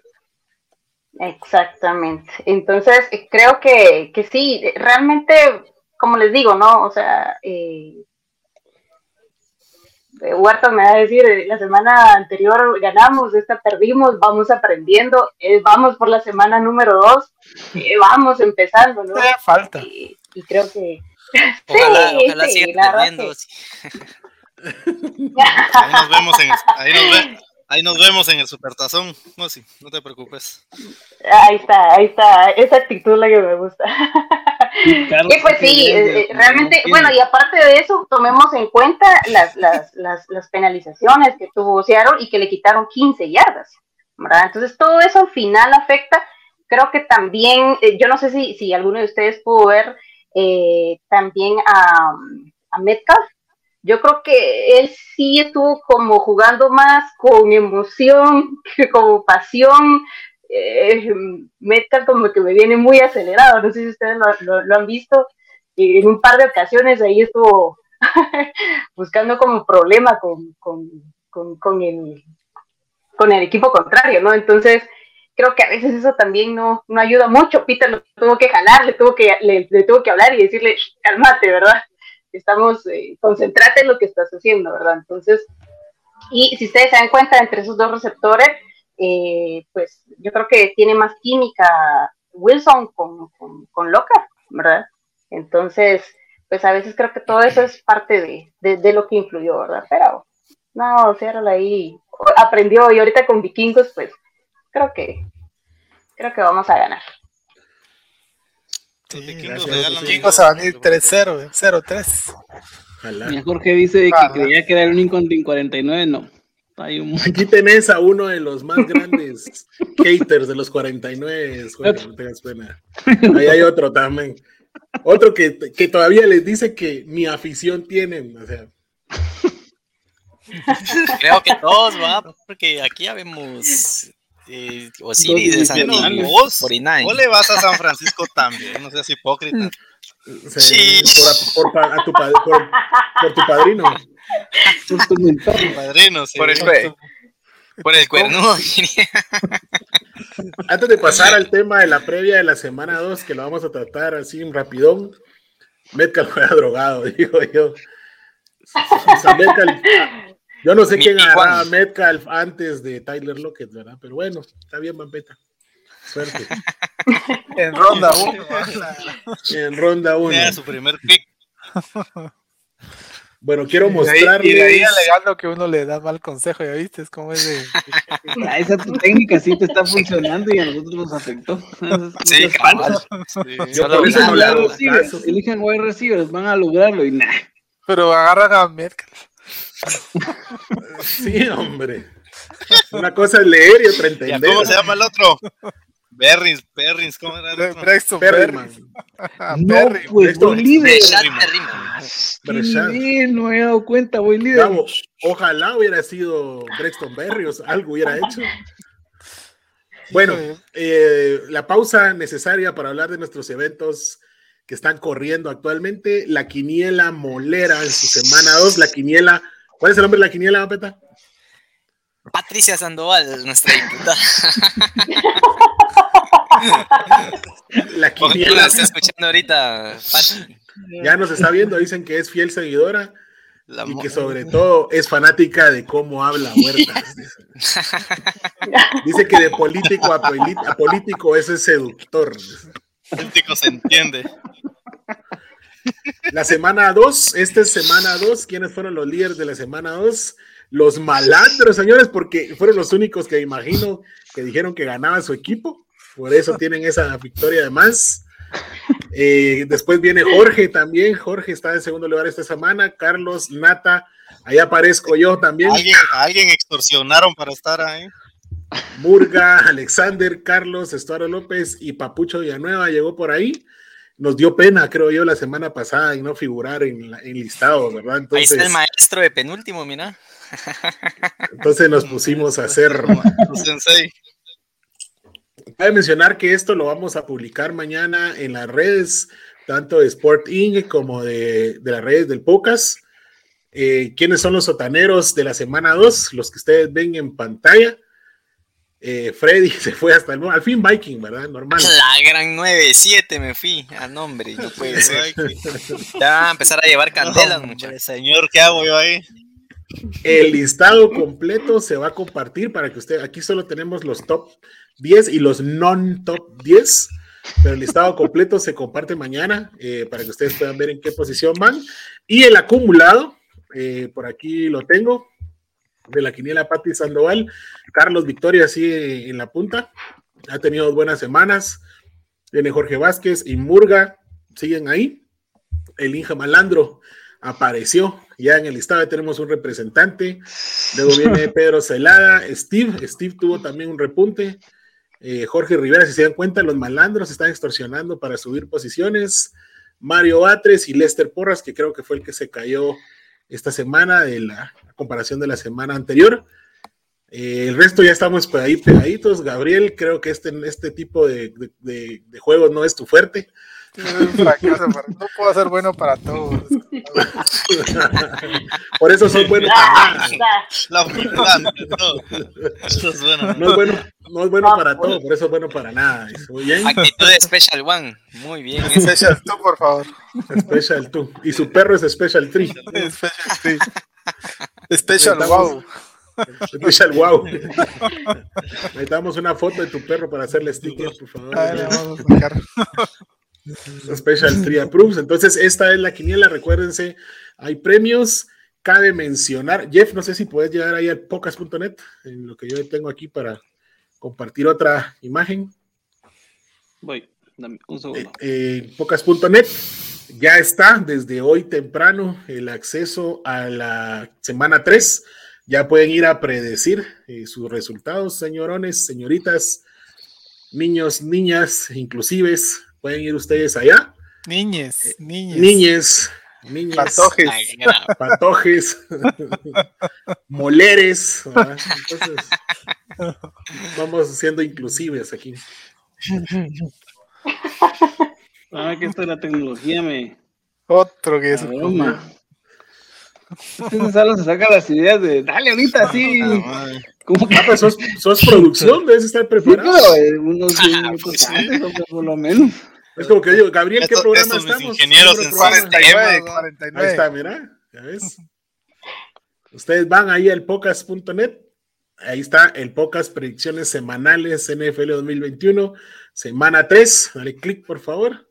Exactamente. Entonces, creo que, que sí, realmente, como les digo, ¿no? O sea, eh, Huerta me va a decir, la semana anterior ganamos, esta perdimos, vamos aprendiendo, eh, vamos por la semana número dos, eh, vamos empezando, ¿no? falta. Y, creo que... Ojalá, sí, ojalá sí, siga perdiendo. ahí nos vemos en... Ahí nos, Ahí nos vemos en el supertazón. No, sí, no te preocupes. Ahí está, ahí está. Esa actitud la que me gusta. y pues sí, eh, realmente, bueno, y aparte de eso, tomemos en cuenta las, las, las, las penalizaciones que tuvo Seattle y que le quitaron 15 yardas. ¿verdad? Entonces, todo eso al final afecta. Creo que también, eh, yo no sé si, si alguno de ustedes pudo ver eh, también a, a Metcalf yo creo que él sí estuvo como jugando más con emoción que como pasión. Eh, Metcalf como que me viene muy acelerado, no sé si ustedes lo, han visto, en un par de ocasiones ahí estuvo buscando como problema con, con, el, con el equipo contrario, ¿no? Entonces, creo que a veces eso también no, no ayuda mucho. Peter lo tuvo que jalar, le tuvo que, le, le tuvo que hablar y decirle, cálmate, ¿verdad? estamos, eh, concentrate en lo que estás haciendo, ¿verdad? Entonces, y si ustedes se dan cuenta entre esos dos receptores, eh, pues yo creo que tiene más química Wilson con, con, Loca, ¿verdad? Entonces, pues a veces creo que todo eso es parte de, lo que influyó, ¿verdad? Pero no, Seattle ahí aprendió y ahorita con vikingos, pues creo que creo que vamos a ganar. Sí, los vikingos, van a ir 3-0, 0-3. Jorge dice que creía que era el único en 49, no. Hay un... Aquí tenés a uno de los más grandes haters de los 49, no tengas pena. Ahí hay otro también. Otro que, que, todavía les dice que ni afición tienen, o sea. Creo que todos, va, porque aquí ya vemos eh, Osiris de San vos, vos le vas a San Francisco también, no seas hipócrita. Sí. Por, por, a tu, por, por, tu padrino. Por padrino, sí. Por el, por el cuerno. Antes de pasar al tema de la previa de la semana 2, que lo vamos a tratar así en rapidón, Metcalf fue drogado, digo yo. O sea, Metcalf, yo no sé quién agarraba a Metcalf antes de Tyler Lockett, ¿verdad? Pero bueno, está bien, Mampeta. Suerte. en ronda 1. en ronda 1. Era su primer pick. Bueno, quiero mostrarles. Y de ahí alegando que uno le da mal consejo, ¿ya viste? Es como ese. Ah, esa tu técnica sí te está funcionando y a nosotros nos afectó. Sí, claro. Sí. Yo por eso no le hago Elijan wide receivers, van a lograrlo y nada. Pero agarran a Metcalf. Sí, hombre. Una cosa es leer y otra entender. ¿Cómo se llama el otro? Berrins, Berrins, ¿cómo era? Brexton Berrins. No, pues voy líder. no he dado cuenta, voy líder. ojalá hubiera sido Brexton Berrios, algo hubiera hecho. Bueno, eh, la pausa necesaria para hablar de nuestros eventos que están corriendo actualmente. La quiniela molera en su semana 2. La quiniela. ¿Cuál es el nombre de la quiniela, Peta? Patricia Sandoval, nuestra diputada. la quiniela. está escuchando ahorita, Ya nos está viendo, dicen que es fiel seguidora. y que sobre todo es fanática de cómo habla Huerta. Dice que de político a, político es seductor político se entiende. La semana 2, esta es semana 2. ¿Quiénes fueron los líderes de la semana 2? Los malandros, señores, porque fueron los únicos que imagino que dijeron que ganaba su equipo. Por eso tienen esa victoria además. Eh, después viene Jorge también. Jorge está en segundo lugar esta semana. Carlos, Nata, ahí aparezco yo también. ¿Alguien, ¿alguien extorsionaron para estar ahí? Murga, Alexander, Carlos, Estuardo López y Papucho Villanueva llegó por ahí. Nos dio pena, creo yo, la semana pasada y no figurar en, la, en listado, ¿verdad? Entonces, ahí está el maestro de penúltimo, mira. Entonces nos pusimos a hacer. Cabe mencionar que esto lo vamos a publicar mañana en las redes, tanto de Sport Inc. como de, de las redes del Pocas. Eh, ¿Quiénes son los sotaneros de la semana 2? Los que ustedes ven en pantalla. Eh, Freddy se fue hasta el al fin Viking, ¿verdad? Normal. La gran 9-7 me fui a nombre, no puede ser. ya va a empezar a llevar candelas, muchachos. Señor, ¿qué hago yo ahí? El listado completo se va a compartir para que usted, aquí solo tenemos los top 10 y los non-top 10, pero el listado completo se comparte mañana eh, para que ustedes puedan ver en qué posición van. Y el acumulado, eh, por aquí lo tengo, de la quiniela Pati Sandoval. Carlos Victoria sigue en la punta, ha tenido buenas semanas. Viene Jorge Vázquez y Murga, siguen ahí. El Inja Malandro apareció ya en el listado, tenemos un representante. Luego viene Pedro Celada, Steve, Steve tuvo también un repunte. Eh, Jorge Rivera, si se dan cuenta, los malandros están extorsionando para subir posiciones. Mario Atres y Lester Porras, que creo que fue el que se cayó esta semana de la comparación de la semana anterior. Eh, el resto ya estamos ahí pegaditos. Gabriel, creo que este, este tipo de, de, de, juegos no es tu fuerte. No puedo ser bueno para todos. Por eso son buenos para La verdad, no, es bueno. No es bueno, no es bueno para todo, por eso es bueno para nada. Muy bien. Actitud de Special One. Muy bien. Special 2, por favor. Special 2. Y su perro es Special 3. Special 3. Special Wow. Special Wow. Necesitamos una foto de tu perro para hacerle sticker, por favor. A ver, vamos a sacar. Special 3 Approves. Entonces, esta es la quiniela. Recuérdense, hay premios. Cabe mencionar, Jeff, no sé si puedes llegar ahí al pocas.net, en lo que yo tengo aquí para compartir otra imagen. Voy, dame un segundo. Eh, eh, pocas.net ya está desde hoy temprano el acceso a la semana 3. Ya pueden ir a predecir eh, sus resultados, señorones, señoritas, niños, niñas, inclusives. Pueden ir ustedes allá. Niñes, niñes. Niñes, niñas. Patojes. Patojes. moleres. ¿verdad? Entonces, vamos siendo inclusives aquí. Ah, que esto de la tecnología me. Otro que es. Este solo se saca las ideas de dale ahorita sí. Como que Ah, pues sos, sos producción, debes estar Sí, preparado. pero, eh, unos diez Ah, minutos pues sí. antes, por lo menos. Es como que digo, Gabriel, ¿qué Estos- programa estos mis estamos? ingenieros ¿Qué en programa? 49, Ahí 49. está, mira, ya ves. Ustedes van ahí al pocas.net, ahí está el pocas predicciones semanales NFL 2021, semana 3, dale clic por favor.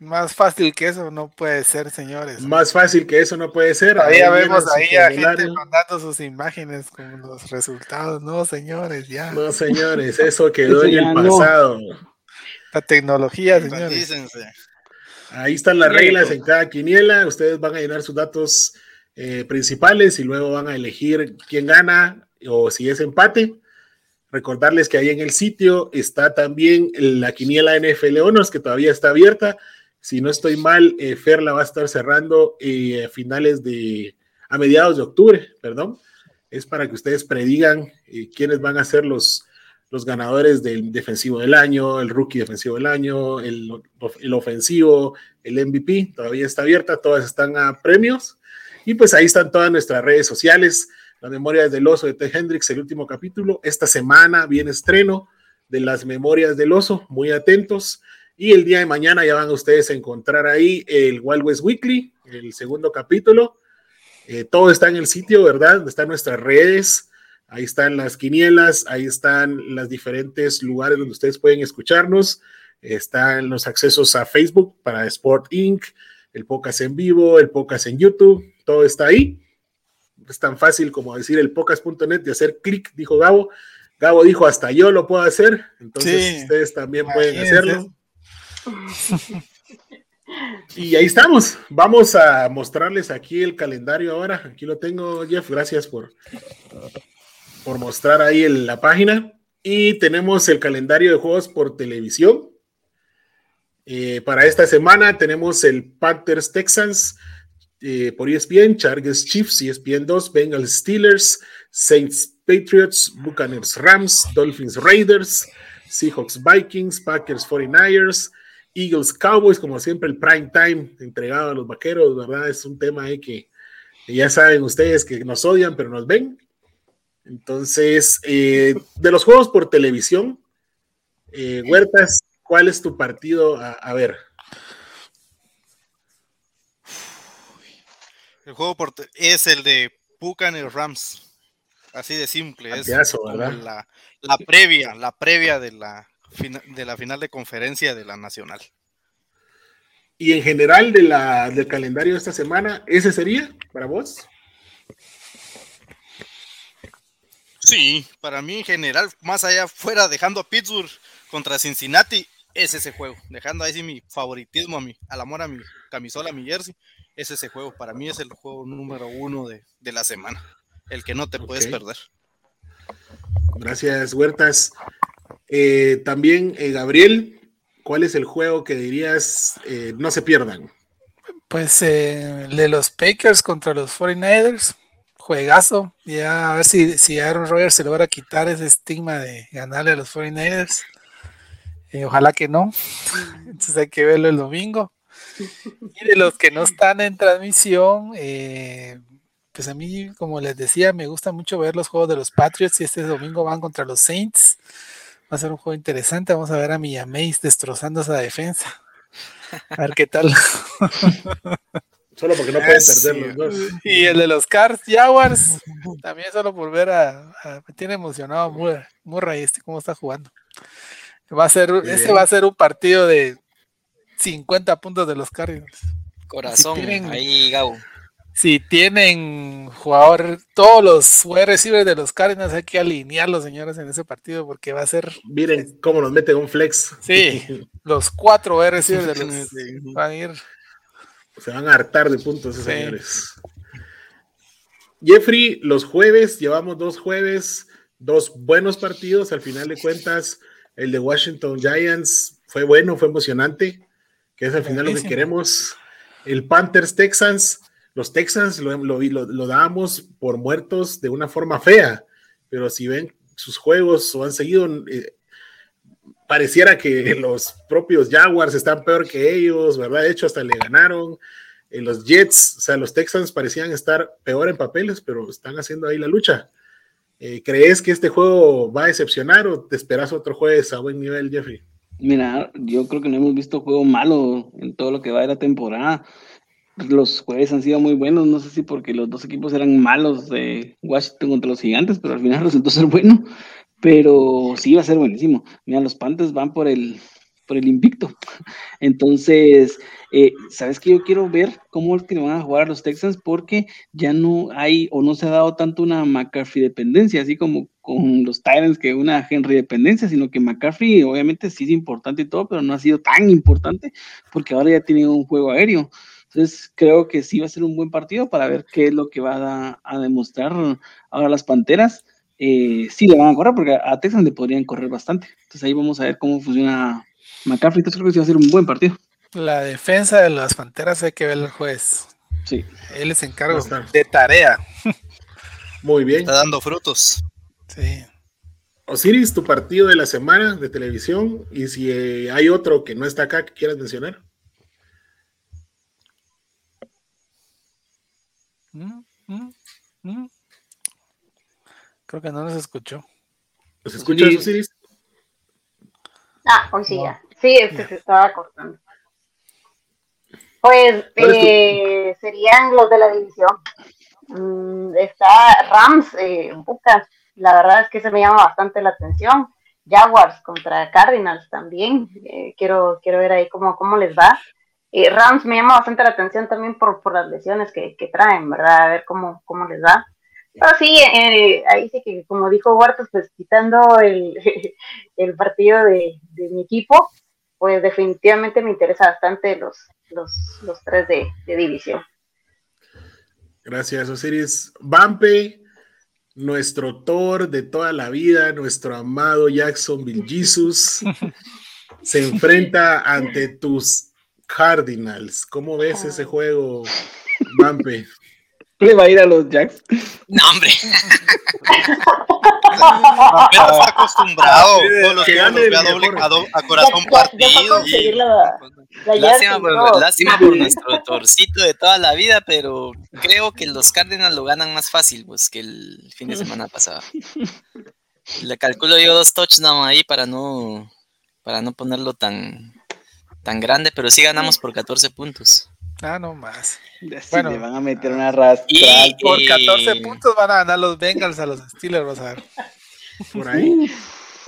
Más fácil que eso no puede ser, señores. Más fácil que eso no puede ser. Todavía Ahí vemos ahí a gente mandando sus imágenes con los resultados. No, señores, ya. No, señores, eso quedó Eso en el no. La tecnología, señores. Ahí están las reglas en cada quiniela. Ustedes van a llenar sus datos eh, principales y luego van a elegir quién gana o si es empate. Recordarles que ahí en el sitio está también la quiniela NFL Honors que todavía está abierta. Si no estoy mal, eh, Fer la va a estar cerrando eh, a finales de, a mediados de octubre, perdón. Es para que ustedes predigan eh, quiénes van a ser los, los ganadores del defensivo del año, el rookie defensivo del año, el, el ofensivo, el MVP, todavía está abierta, todas están a premios. Y pues ahí están todas nuestras redes sociales, las memorias del oso de T. Hendrix, el último capítulo. Esta semana viene estreno de las memorias del oso, muy atentos. Y el día de mañana ya van ustedes a encontrar ahí el Wild West Weekly, el segundo capítulo. Eh, todo está en el sitio, ¿verdad? Están nuestras redes, ahí están las quinielas, ahí están los diferentes lugares donde ustedes pueden escucharnos. Están los accesos a Facebook para Sport Inc., el podcast en vivo, el podcast en YouTube, todo está ahí. Es tan fácil como decir el podcast.net de hacer clic, dijo Gabo. Gabo dijo, hasta yo lo puedo hacer, entonces Sí. ustedes también pueden hacerlo. Y ahí estamos. Vamos a mostrarles aquí el calendario ahora. Aquí lo tengo, Jeff. Gracias por, por mostrar ahí el- la página. Y tenemos el calendario de juegos por televisión. Eh, para esta semana tenemos el Panthers Texans eh, por ESPN, Chargers Chiefs, ESPN 2, Bengals Steelers, Saints Patriots, Buccaneers Rams, Dolphins Raiders, Seahawks Vikings, Packers 49ers, Eagles Cowboys, como siempre el prime time entregado a los vaqueros, ¿verdad? Es un tema ahí que, ya saben ustedes que nos odian, pero nos ven. Entonces, eh, de los juegos por televisión, eh, Huertas, ¿cuál es tu partido? A, ver. El juego por es el de Buccaneers Rams. Así de simple. es la, la, previa, la previa de la, de la final de conferencia de la Nacional. Y en general de la, del calendario de esta semana, ¿ese sería para vos? Sí, para mí en general, más allá fuera, dejando a Pittsburgh contra Cincinnati, es ese juego. Dejando ahí sí mi favoritismo, a mi, al amor a mi camisola, a mi jersey, es ese juego. Para mí es el juego número uno de, de la semana. El que no te puedes perder. Gracias, Huertas. Eh, también, eh, Gabriel, ¿cuál es el juego que dirías eh, no se pierdan? Pues el de los Packers contra los 49ers, juegazo. Ya a ver si, si Aaron Rodgers se logra quitar ese estigma de ganarle a los 49ers. ojalá que no. Entonces hay que verlo el domingo. Y de los que no están en transmisión, pues a mí, como les decía, me gusta mucho ver los juegos de los Patriots y este domingo van contra los Saints. Va a ser un juego interesante. Vamos a ver a Miyameis destrozando esa defensa. A ver qué tal. Solo porque no pueden perder los dos. Y el de los Cars Jaguars, también solo por ver a, me tiene emocionado Murray, este cómo está jugando. Va a ser, ese va a ser un partido de 50 puntos de los Cardinals. Corazón, ahí Gabo si tienen jugador, todos los wide receivers de los Cardinals hay que alinearlos, señores, en ese partido porque va a ser. Miren cómo nos meten un flex. Sí, los cuatro wide receivers de los van a ir. Se van a hartar de puntos, señores. Jeffrey, los jueves, llevamos dos jueves, dos buenos partidos. Al final de cuentas, el de Washington Giants fue bueno, fue emocionante, que es al final lo que queremos. El Panthers Texans los Texans lo, lo, lo, dábamos por muertos de una forma fea, pero si ven sus juegos o han seguido, eh, pareciera que los propios Jaguars están peor que ellos, ¿verdad? De hecho, hasta le ganaron. Eh, los Jets, o sea, los Texans parecían estar peor en papeles, pero están haciendo ahí la lucha. Eh, ¿Crees que este juego va a decepcionar o te esperas otro jueves a buen nivel, Jeffrey? Mira, yo creo que no hemos visto juego malo en todo lo que va de la temporada los jueves han sido muy buenos, no sé si porque los dos equipos eran malos de Washington contra los gigantes, pero al final resultó ser bueno, pero sí va a ser buenísimo. Mira, los Panthers van por el, por el invicto. Entonces, eh, ¿sabes qué? Yo quiero ver cómo es que van a jugar los Texans porque ya no hay o no se ha dado tanto una McCaffrey dependencia, así como con los Tyrants que una Henry dependencia, sino que McCaffrey obviamente sí es importante y todo, pero no ha sido tan importante porque ahora ya tiene un juego aéreo. Entonces creo que sí va a ser un buen partido para ver qué es lo que va a, demostrar ahora las Panteras. Eh, sí le van a correr porque a Texas le podrían correr bastante. Entonces ahí vamos a ver cómo funciona McCaffrey. Entonces creo que sí va a ser un buen partido. La defensa de las Panteras hay que ver el juez. Sí. Él se encarga de tarea. Muy bien. Está dando frutos. Sí. Osiris, tu partido de la semana de televisión y si eh, hay otro que no está acá que quieras mencionar. Mm. Creo que no nos escuchó. ¿Nos escuchas, Osiris? Ah, hoy sí ya. Sí, es que se estaba cortando. Pues eh, serían los de la división. está Rams, eh, Bucas. La verdad es que se me llama bastante la atención. Jaguars contra Cardinals también. Eh, quiero, quiero ver ahí cómo, cómo les va. Eh, Rams me llama bastante la atención también por, por las lesiones que, traen, ¿verdad? A ver cómo, cómo les da. Pero sí, eh, ahí sí que, como dijo Huertas, pues quitando el, el partido de, mi equipo, pues definitivamente me interesa bastante los, los, los tres de, división. Gracias, Osiris. Bampe, nuestro Thor de toda la vida, nuestro amado Jacksonville Jesus, se enfrenta ante tus Cardinals. ¿Cómo ves ese juego, Vampe? Le va a ir a los Jacks. No, hombre. Pero está acostumbrado. Todos los Que a, doble- a do- a Ya, corazón ya, ya partido. conseguir la, la Lástima jersey, por, no. lástima por nuestro torcito de toda la vida, pero creo que los Cardinals lo ganan más fácil pues, que el fin de semana pasado. Le calculo yo dos touchdowns ahí para no para no ponerlo tan tan grande, pero sí ganamos por 14 puntos. Ah, no más. Bueno. le van a meter una rastra. Y, Por eh, 14 puntos van a ganar los Bengals a los Steelers, vas a ver. Por ahí.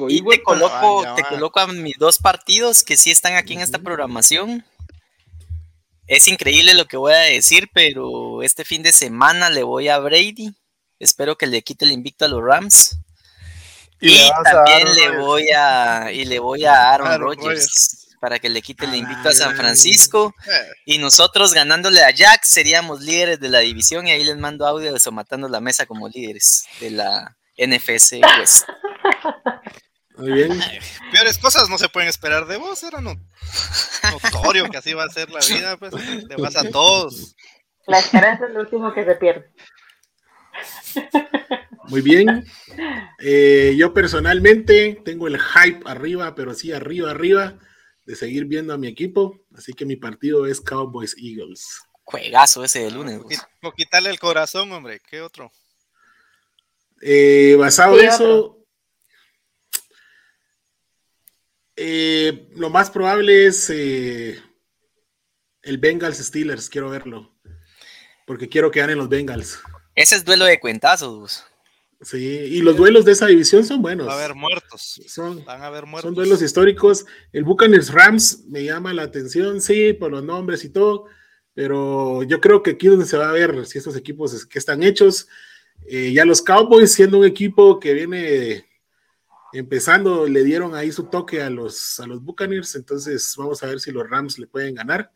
Y te coloco, te coloco a mis dos partidos que sí están aquí en esta programación. Es increíble lo que voy a decir, pero este fin de semana le voy a Brady. Espero que le quite el invicto a los Rams. Y, le vas a también le voy a y le voy a Aaron, Aaron Rodgers Rodgers. Para que le quite el Ah, invicto a San. Francisco. Eh, Y nosotros ganándole a Jack seríamos líderes de la división y ahí les mando audio de eso matando la mesa como líderes de la NFC West. Muy bien. peores cosas no se pueden esperar de vos, era no- notorio que así va a ser la vida, pues le vas a todos. La esperanza es lo último que se pierde. Muy bien. Eh, yo personalmente tengo el hype arriba, pero sí arriba, arriba, de seguir viendo a mi equipo. Así que mi partido es Cowboys Eagles. Juegazo ese de lunes. vos. O quitarle el corazón, hombre, ¿qué otro? Eh, basado en eso, eh, lo más probable es eh, el Bengals Steelers. Quiero verlo. Porque quiero que ganen los Bengals. Ese es duelo de cuentazos. Sí, y los duelos de esa división son buenos. Va a haber muertos. Son, Van a haber muertos. Son duelos históricos. El Buccaneers Rams me llama la atención, sí, por los nombres y todo, pero yo creo que aquí es donde se va a ver si estos equipos es- que están hechos. Eh, ya los Cowboys, siendo un equipo que viene empezando, le dieron ahí su toque a los, a los Buccaneers, entonces vamos a ver si los Rams le pueden ganar.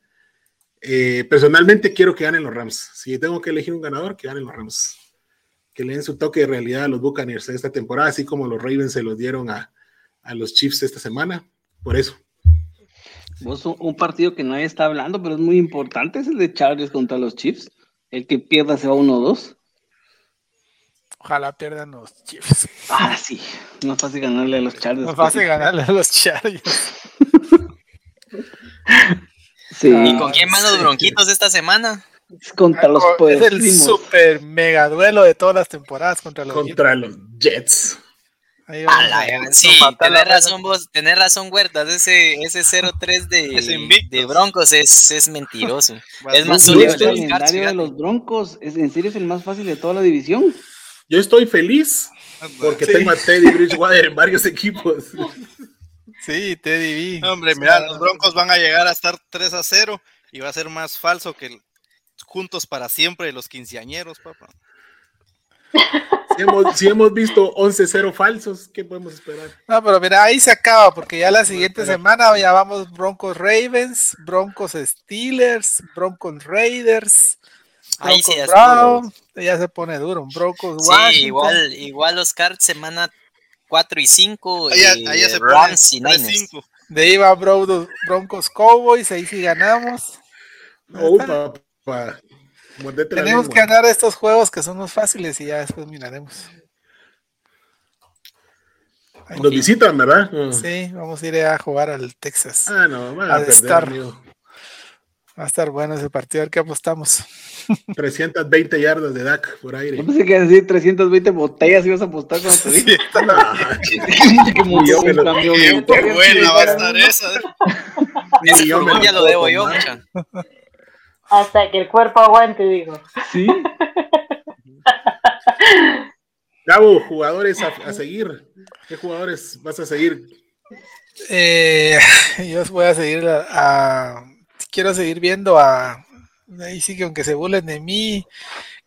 Eh, personalmente quiero que ganen los Rams. Si tengo que elegir un ganador, que ganen los Rams. Que le den su toque de realidad a los Buccaneers esta temporada, así como los Ravens se los dieron a, a los Chiefs esta semana. Por eso. Vos, un, partido que nadie está hablando, pero es muy importante, es el de Chargers contra los Chiefs. El que pierda se va 1-2. Ojalá pierdan los Chiefs. Ah, sí. Es más fácil ganarle a los Chargers. No fácil ganarle a los Chargers. Sí. ¿Y con quién van los bronquitos esta semana? Es contra los es el super mega duelo de todas las temporadas contra los Contra los Jets. Ahí A vamos la a- gran- a sí, tenés razón vos, tenés razón Huertas, ese, ese 0-3 Ese de, de Broncos es, es mentiroso. Va Es más sólido el calendario de los Broncos es en serio es el más fácil de toda la división. Yo estoy feliz porque Sí. tengo a Teddy Bridgewater en varios equipos. Sí, Teddy B. Hombre, mira, los Broncos van a llegar a estar 3 a 0 y va a ser más falso que el juntos para siempre de los quinceañeros, papá. Si hemos, si hemos visto 11-0 falsos, ¿qué podemos esperar? No, pero mira, ahí se acaba, porque ya la siguiente semana ya vamos Broncos Ravens, Broncos Steelers, Broncos Raiders, Ahí sí ya Brown, ya se pone duro, Broncos Sí, Washington. igual, igual los Cards semana 4 y 5, Ahí ya, eh, ahí ya se pone Rams y Niners. 3-5. De ahí va Bro- Broncos Cowboys, ahí sí ganamos. Uy, papá. Tenemos que ganar estos juegos que son los fáciles y ya después miraremos. Nos visitan, ¿verdad? No. Sí, vamos a ir a jugar al Texas. Ah, no, van a perder, Star. amigo. Va a estar bueno ese partido, a ver qué apostamos. 320 yardas de DAC por aire. Yo pensé que decir 320 botellas ibas a apostar con te dije. Que murió yo me un lo- camión. Qué, buena va a estar esa. Furgón ya lo debo yo, mucha. Hasta que el cuerpo aguante, digo. Sí. Gabo, jugadores a, a seguir. ¿Qué jugadores vas a seguir? Eh, yo voy a seguir a, a- quiero seguir viendo a ahí sí que aunque se burlen de mí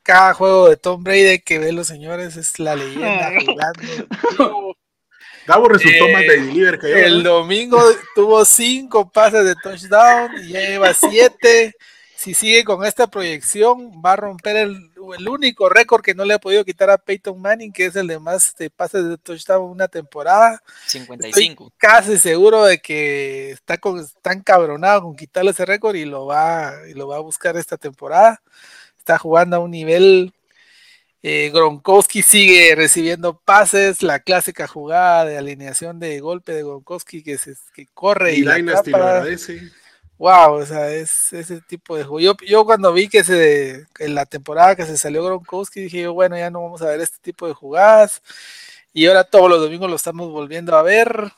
cada juego de Tom Brady que ve los señores es la leyenda jugando. Gabo resultó Eh, más de deliver que yo. el domingo tuvo cinco pases de touchdown y ya lleva siete si sigue con esta proyección va a romper el, el único récord que no le ha podido quitar a Peyton Manning, que es el de más de pases de touchdown una temporada. 55. casi seguro de que está con, está encabronado con quitarle ese récord y lo va y lo va a buscar esta temporada. Está jugando a un nivel eh, Gronkowski sigue recibiendo pases, la clásica jugada de alineación de golpe de Gronkowski que, se, que corre y, y la lo agradece. Wow, o sea, es ese tipo de juego. Yo, yo cuando vi que se, en la temporada que se salió Gronkowski, dije yo, bueno, ya no vamos a ver este tipo de jugadas. Y ahora todos los domingos lo estamos volviendo a ver.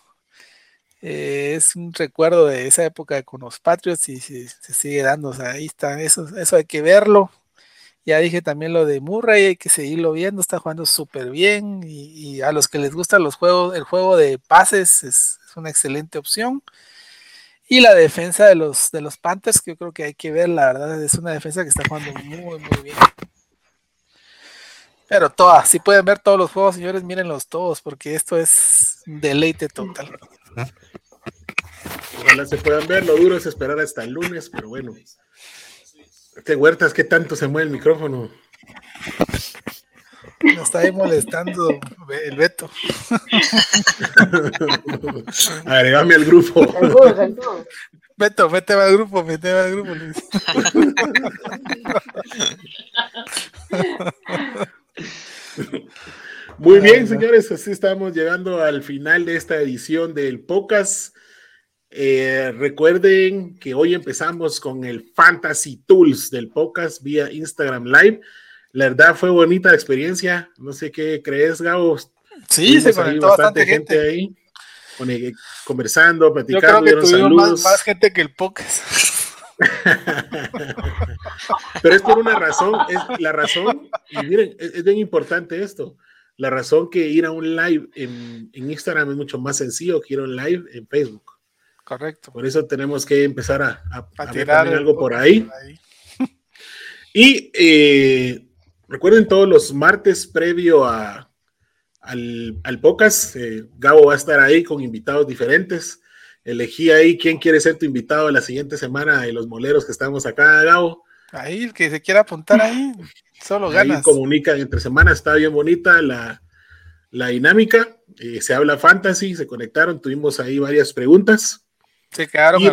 Eh, es un recuerdo de esa época con los Patriots y se, se, sigue dando. O sea, ahí está, eso, eso hay que verlo. Ya dije también lo de Murray, hay que seguirlo viendo, está jugando súper bien. Y, a los que les gustan los juegos, el juego de pases es, es una excelente opción. Y la defensa de los, de los Panthers, que yo creo que hay que ver, la verdad, es una defensa que está jugando muy, muy bien. Pero todas, si pueden ver todos los juegos, señores, mírenlos todos, porque esto es deleite total. Ojalá se puedan ver, lo duro es esperar hasta el lunes, pero bueno. Este huertas, ¿qué tanto se mueve el micrófono? Nos está ahí molestando el Beto. Agregame al grupo. Beto, vete al grupo, vete al grupo, Luis. Muy bien, señores, así estamos llegando al final de esta edición del podcast. Eh, recuerden que hoy empezamos con el Fantasy Tools del podcast vía Instagram Live. La verdad fue bonita la experiencia. No sé qué crees, Gabo. Sí, se conectó bastante, gente. gente ahí conversando, platicando. Yo creo que tuvimos más, más, gente que el podcast. Pero es por una razón, es la razón, y miren, es, es, bien importante esto. La razón que ir a un live en, en, Instagram es mucho más sencillo que ir a un live en Facebook. Correcto. Por eso tenemos que empezar a, a, a tirar algo por ahí. por ahí. Y eh, recuerden todos los martes previo a, al, al podcast, eh, Gabo va a estar ahí con invitados diferentes. Elegí ahí quién quiere ser tu invitado la siguiente semana de los moleros que estamos acá, Gabo. Ahí, el que se quiera apuntar ahí, solo ganas. Ahí comunican entre semana, está bien bonita la, la dinámica. Eh, se habla fantasy, se conectaron, tuvimos ahí varias preguntas. Se quedaron y.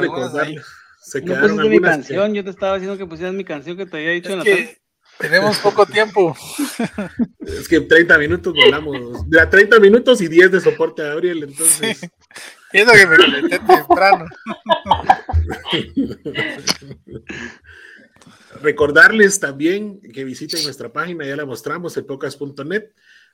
Se no quedaron mi canción, yo te estaba diciendo que pusieras mi canción que te había dicho Es en la que tarde. Tenemos poco tiempo. es que 30 minutos volamos. De a 30 minutos y 10 de soporte a Gabriel, entonces. Sí. Que me conecté temprano. Recordarles también que visiten nuestra página, ya la mostramos, epocas.net.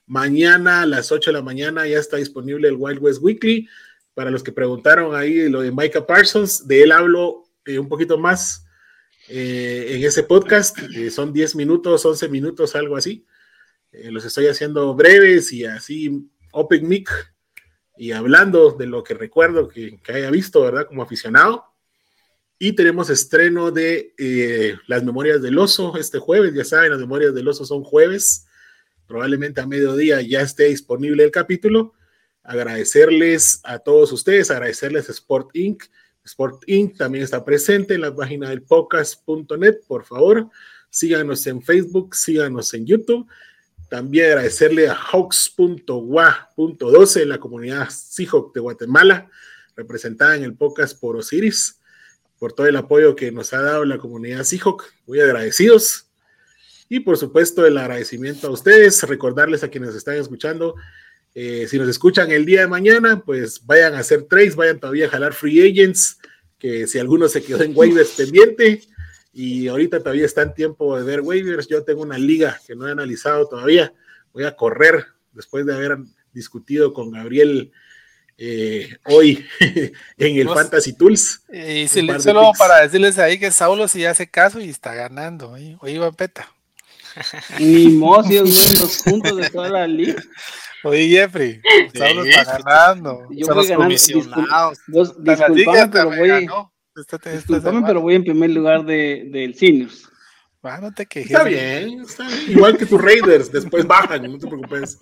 Mañana a las 8 de la mañana ya está disponible el Wild West Weekly. Para los que preguntaron ahí lo de Micah Parsons, de él hablo eh, un poquito más eh, en ese podcast. Eh, son 10 minutos, 11 minutos, algo así. Eh, los estoy haciendo breves y así, open mic y hablando de lo que recuerdo que, que haya visto, ¿verdad? Como aficionado. Y tenemos estreno de Las Memorias del Oso este jueves. Ya saben, Las Memorias del Oso son jueves. Probablemente a mediodía ya esté disponible el capítulo. Agradecerles a todos ustedes, agradecerles a Sport Inc. Sport Inc. también está presente en la página del podcast.net. Por favor, síganos en Facebook, síganos en YouTube. También agradecerle a Hawks.wa.12, la comunidad Seahawk de Guatemala, representada en el podcast por Osiris por todo el apoyo que nos ha dado la comunidad Seahawk. Muy agradecidos. Y por supuesto, el agradecimiento a ustedes. Recordarles a quienes están escuchando, eh, si nos escuchan el día de mañana, pues vayan a hacer trades, vayan todavía a jalar free agents, que si alguno se quedó en waivers pendiente y ahorita todavía está en tiempo de ver waivers, yo tengo una liga que no he analizado todavía. Voy a correr después de haber discutido con Gabriel eh, hoy en el Fantasy Tools. Y Un si le- solo picks. para decirles ahí que Saulo sí hace caso y está ganando. ¿eh? Hoy iba peta. Ni güey, los puntos de toda la liga. Oye, Jeffrey, Saulo está ganando. Yo voy ganando. Disculpame, pero voy, ganó esta- esta disculpame, semana. pero voy en primer lugar de, del Seniors. Ah, no te quejes. Está bien, está bien. Igual que tus Raiders, después bajan, no te preocupes.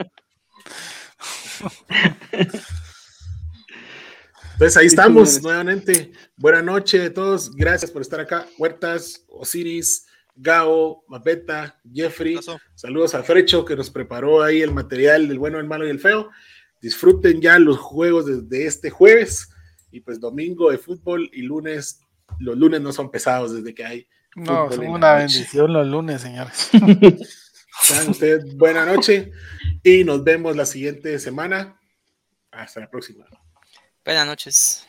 Entonces ahí Sí, estamos nuevamente. Buenas noches a todos. Gracias por estar acá. Huertas, Osiris, Gao, Mapeta, Jeffrey. Saludos a Frecho que nos preparó ahí el material del bueno, el malo y el feo. Disfruten ya los juegos desde este jueves y pues domingo de fútbol y lunes. Los lunes no son pesados desde que hay. No, son una bendición los lunes, señores. Sean ustedes buena noche y nos vemos la siguiente semana. Hasta la próxima. Buenas noches.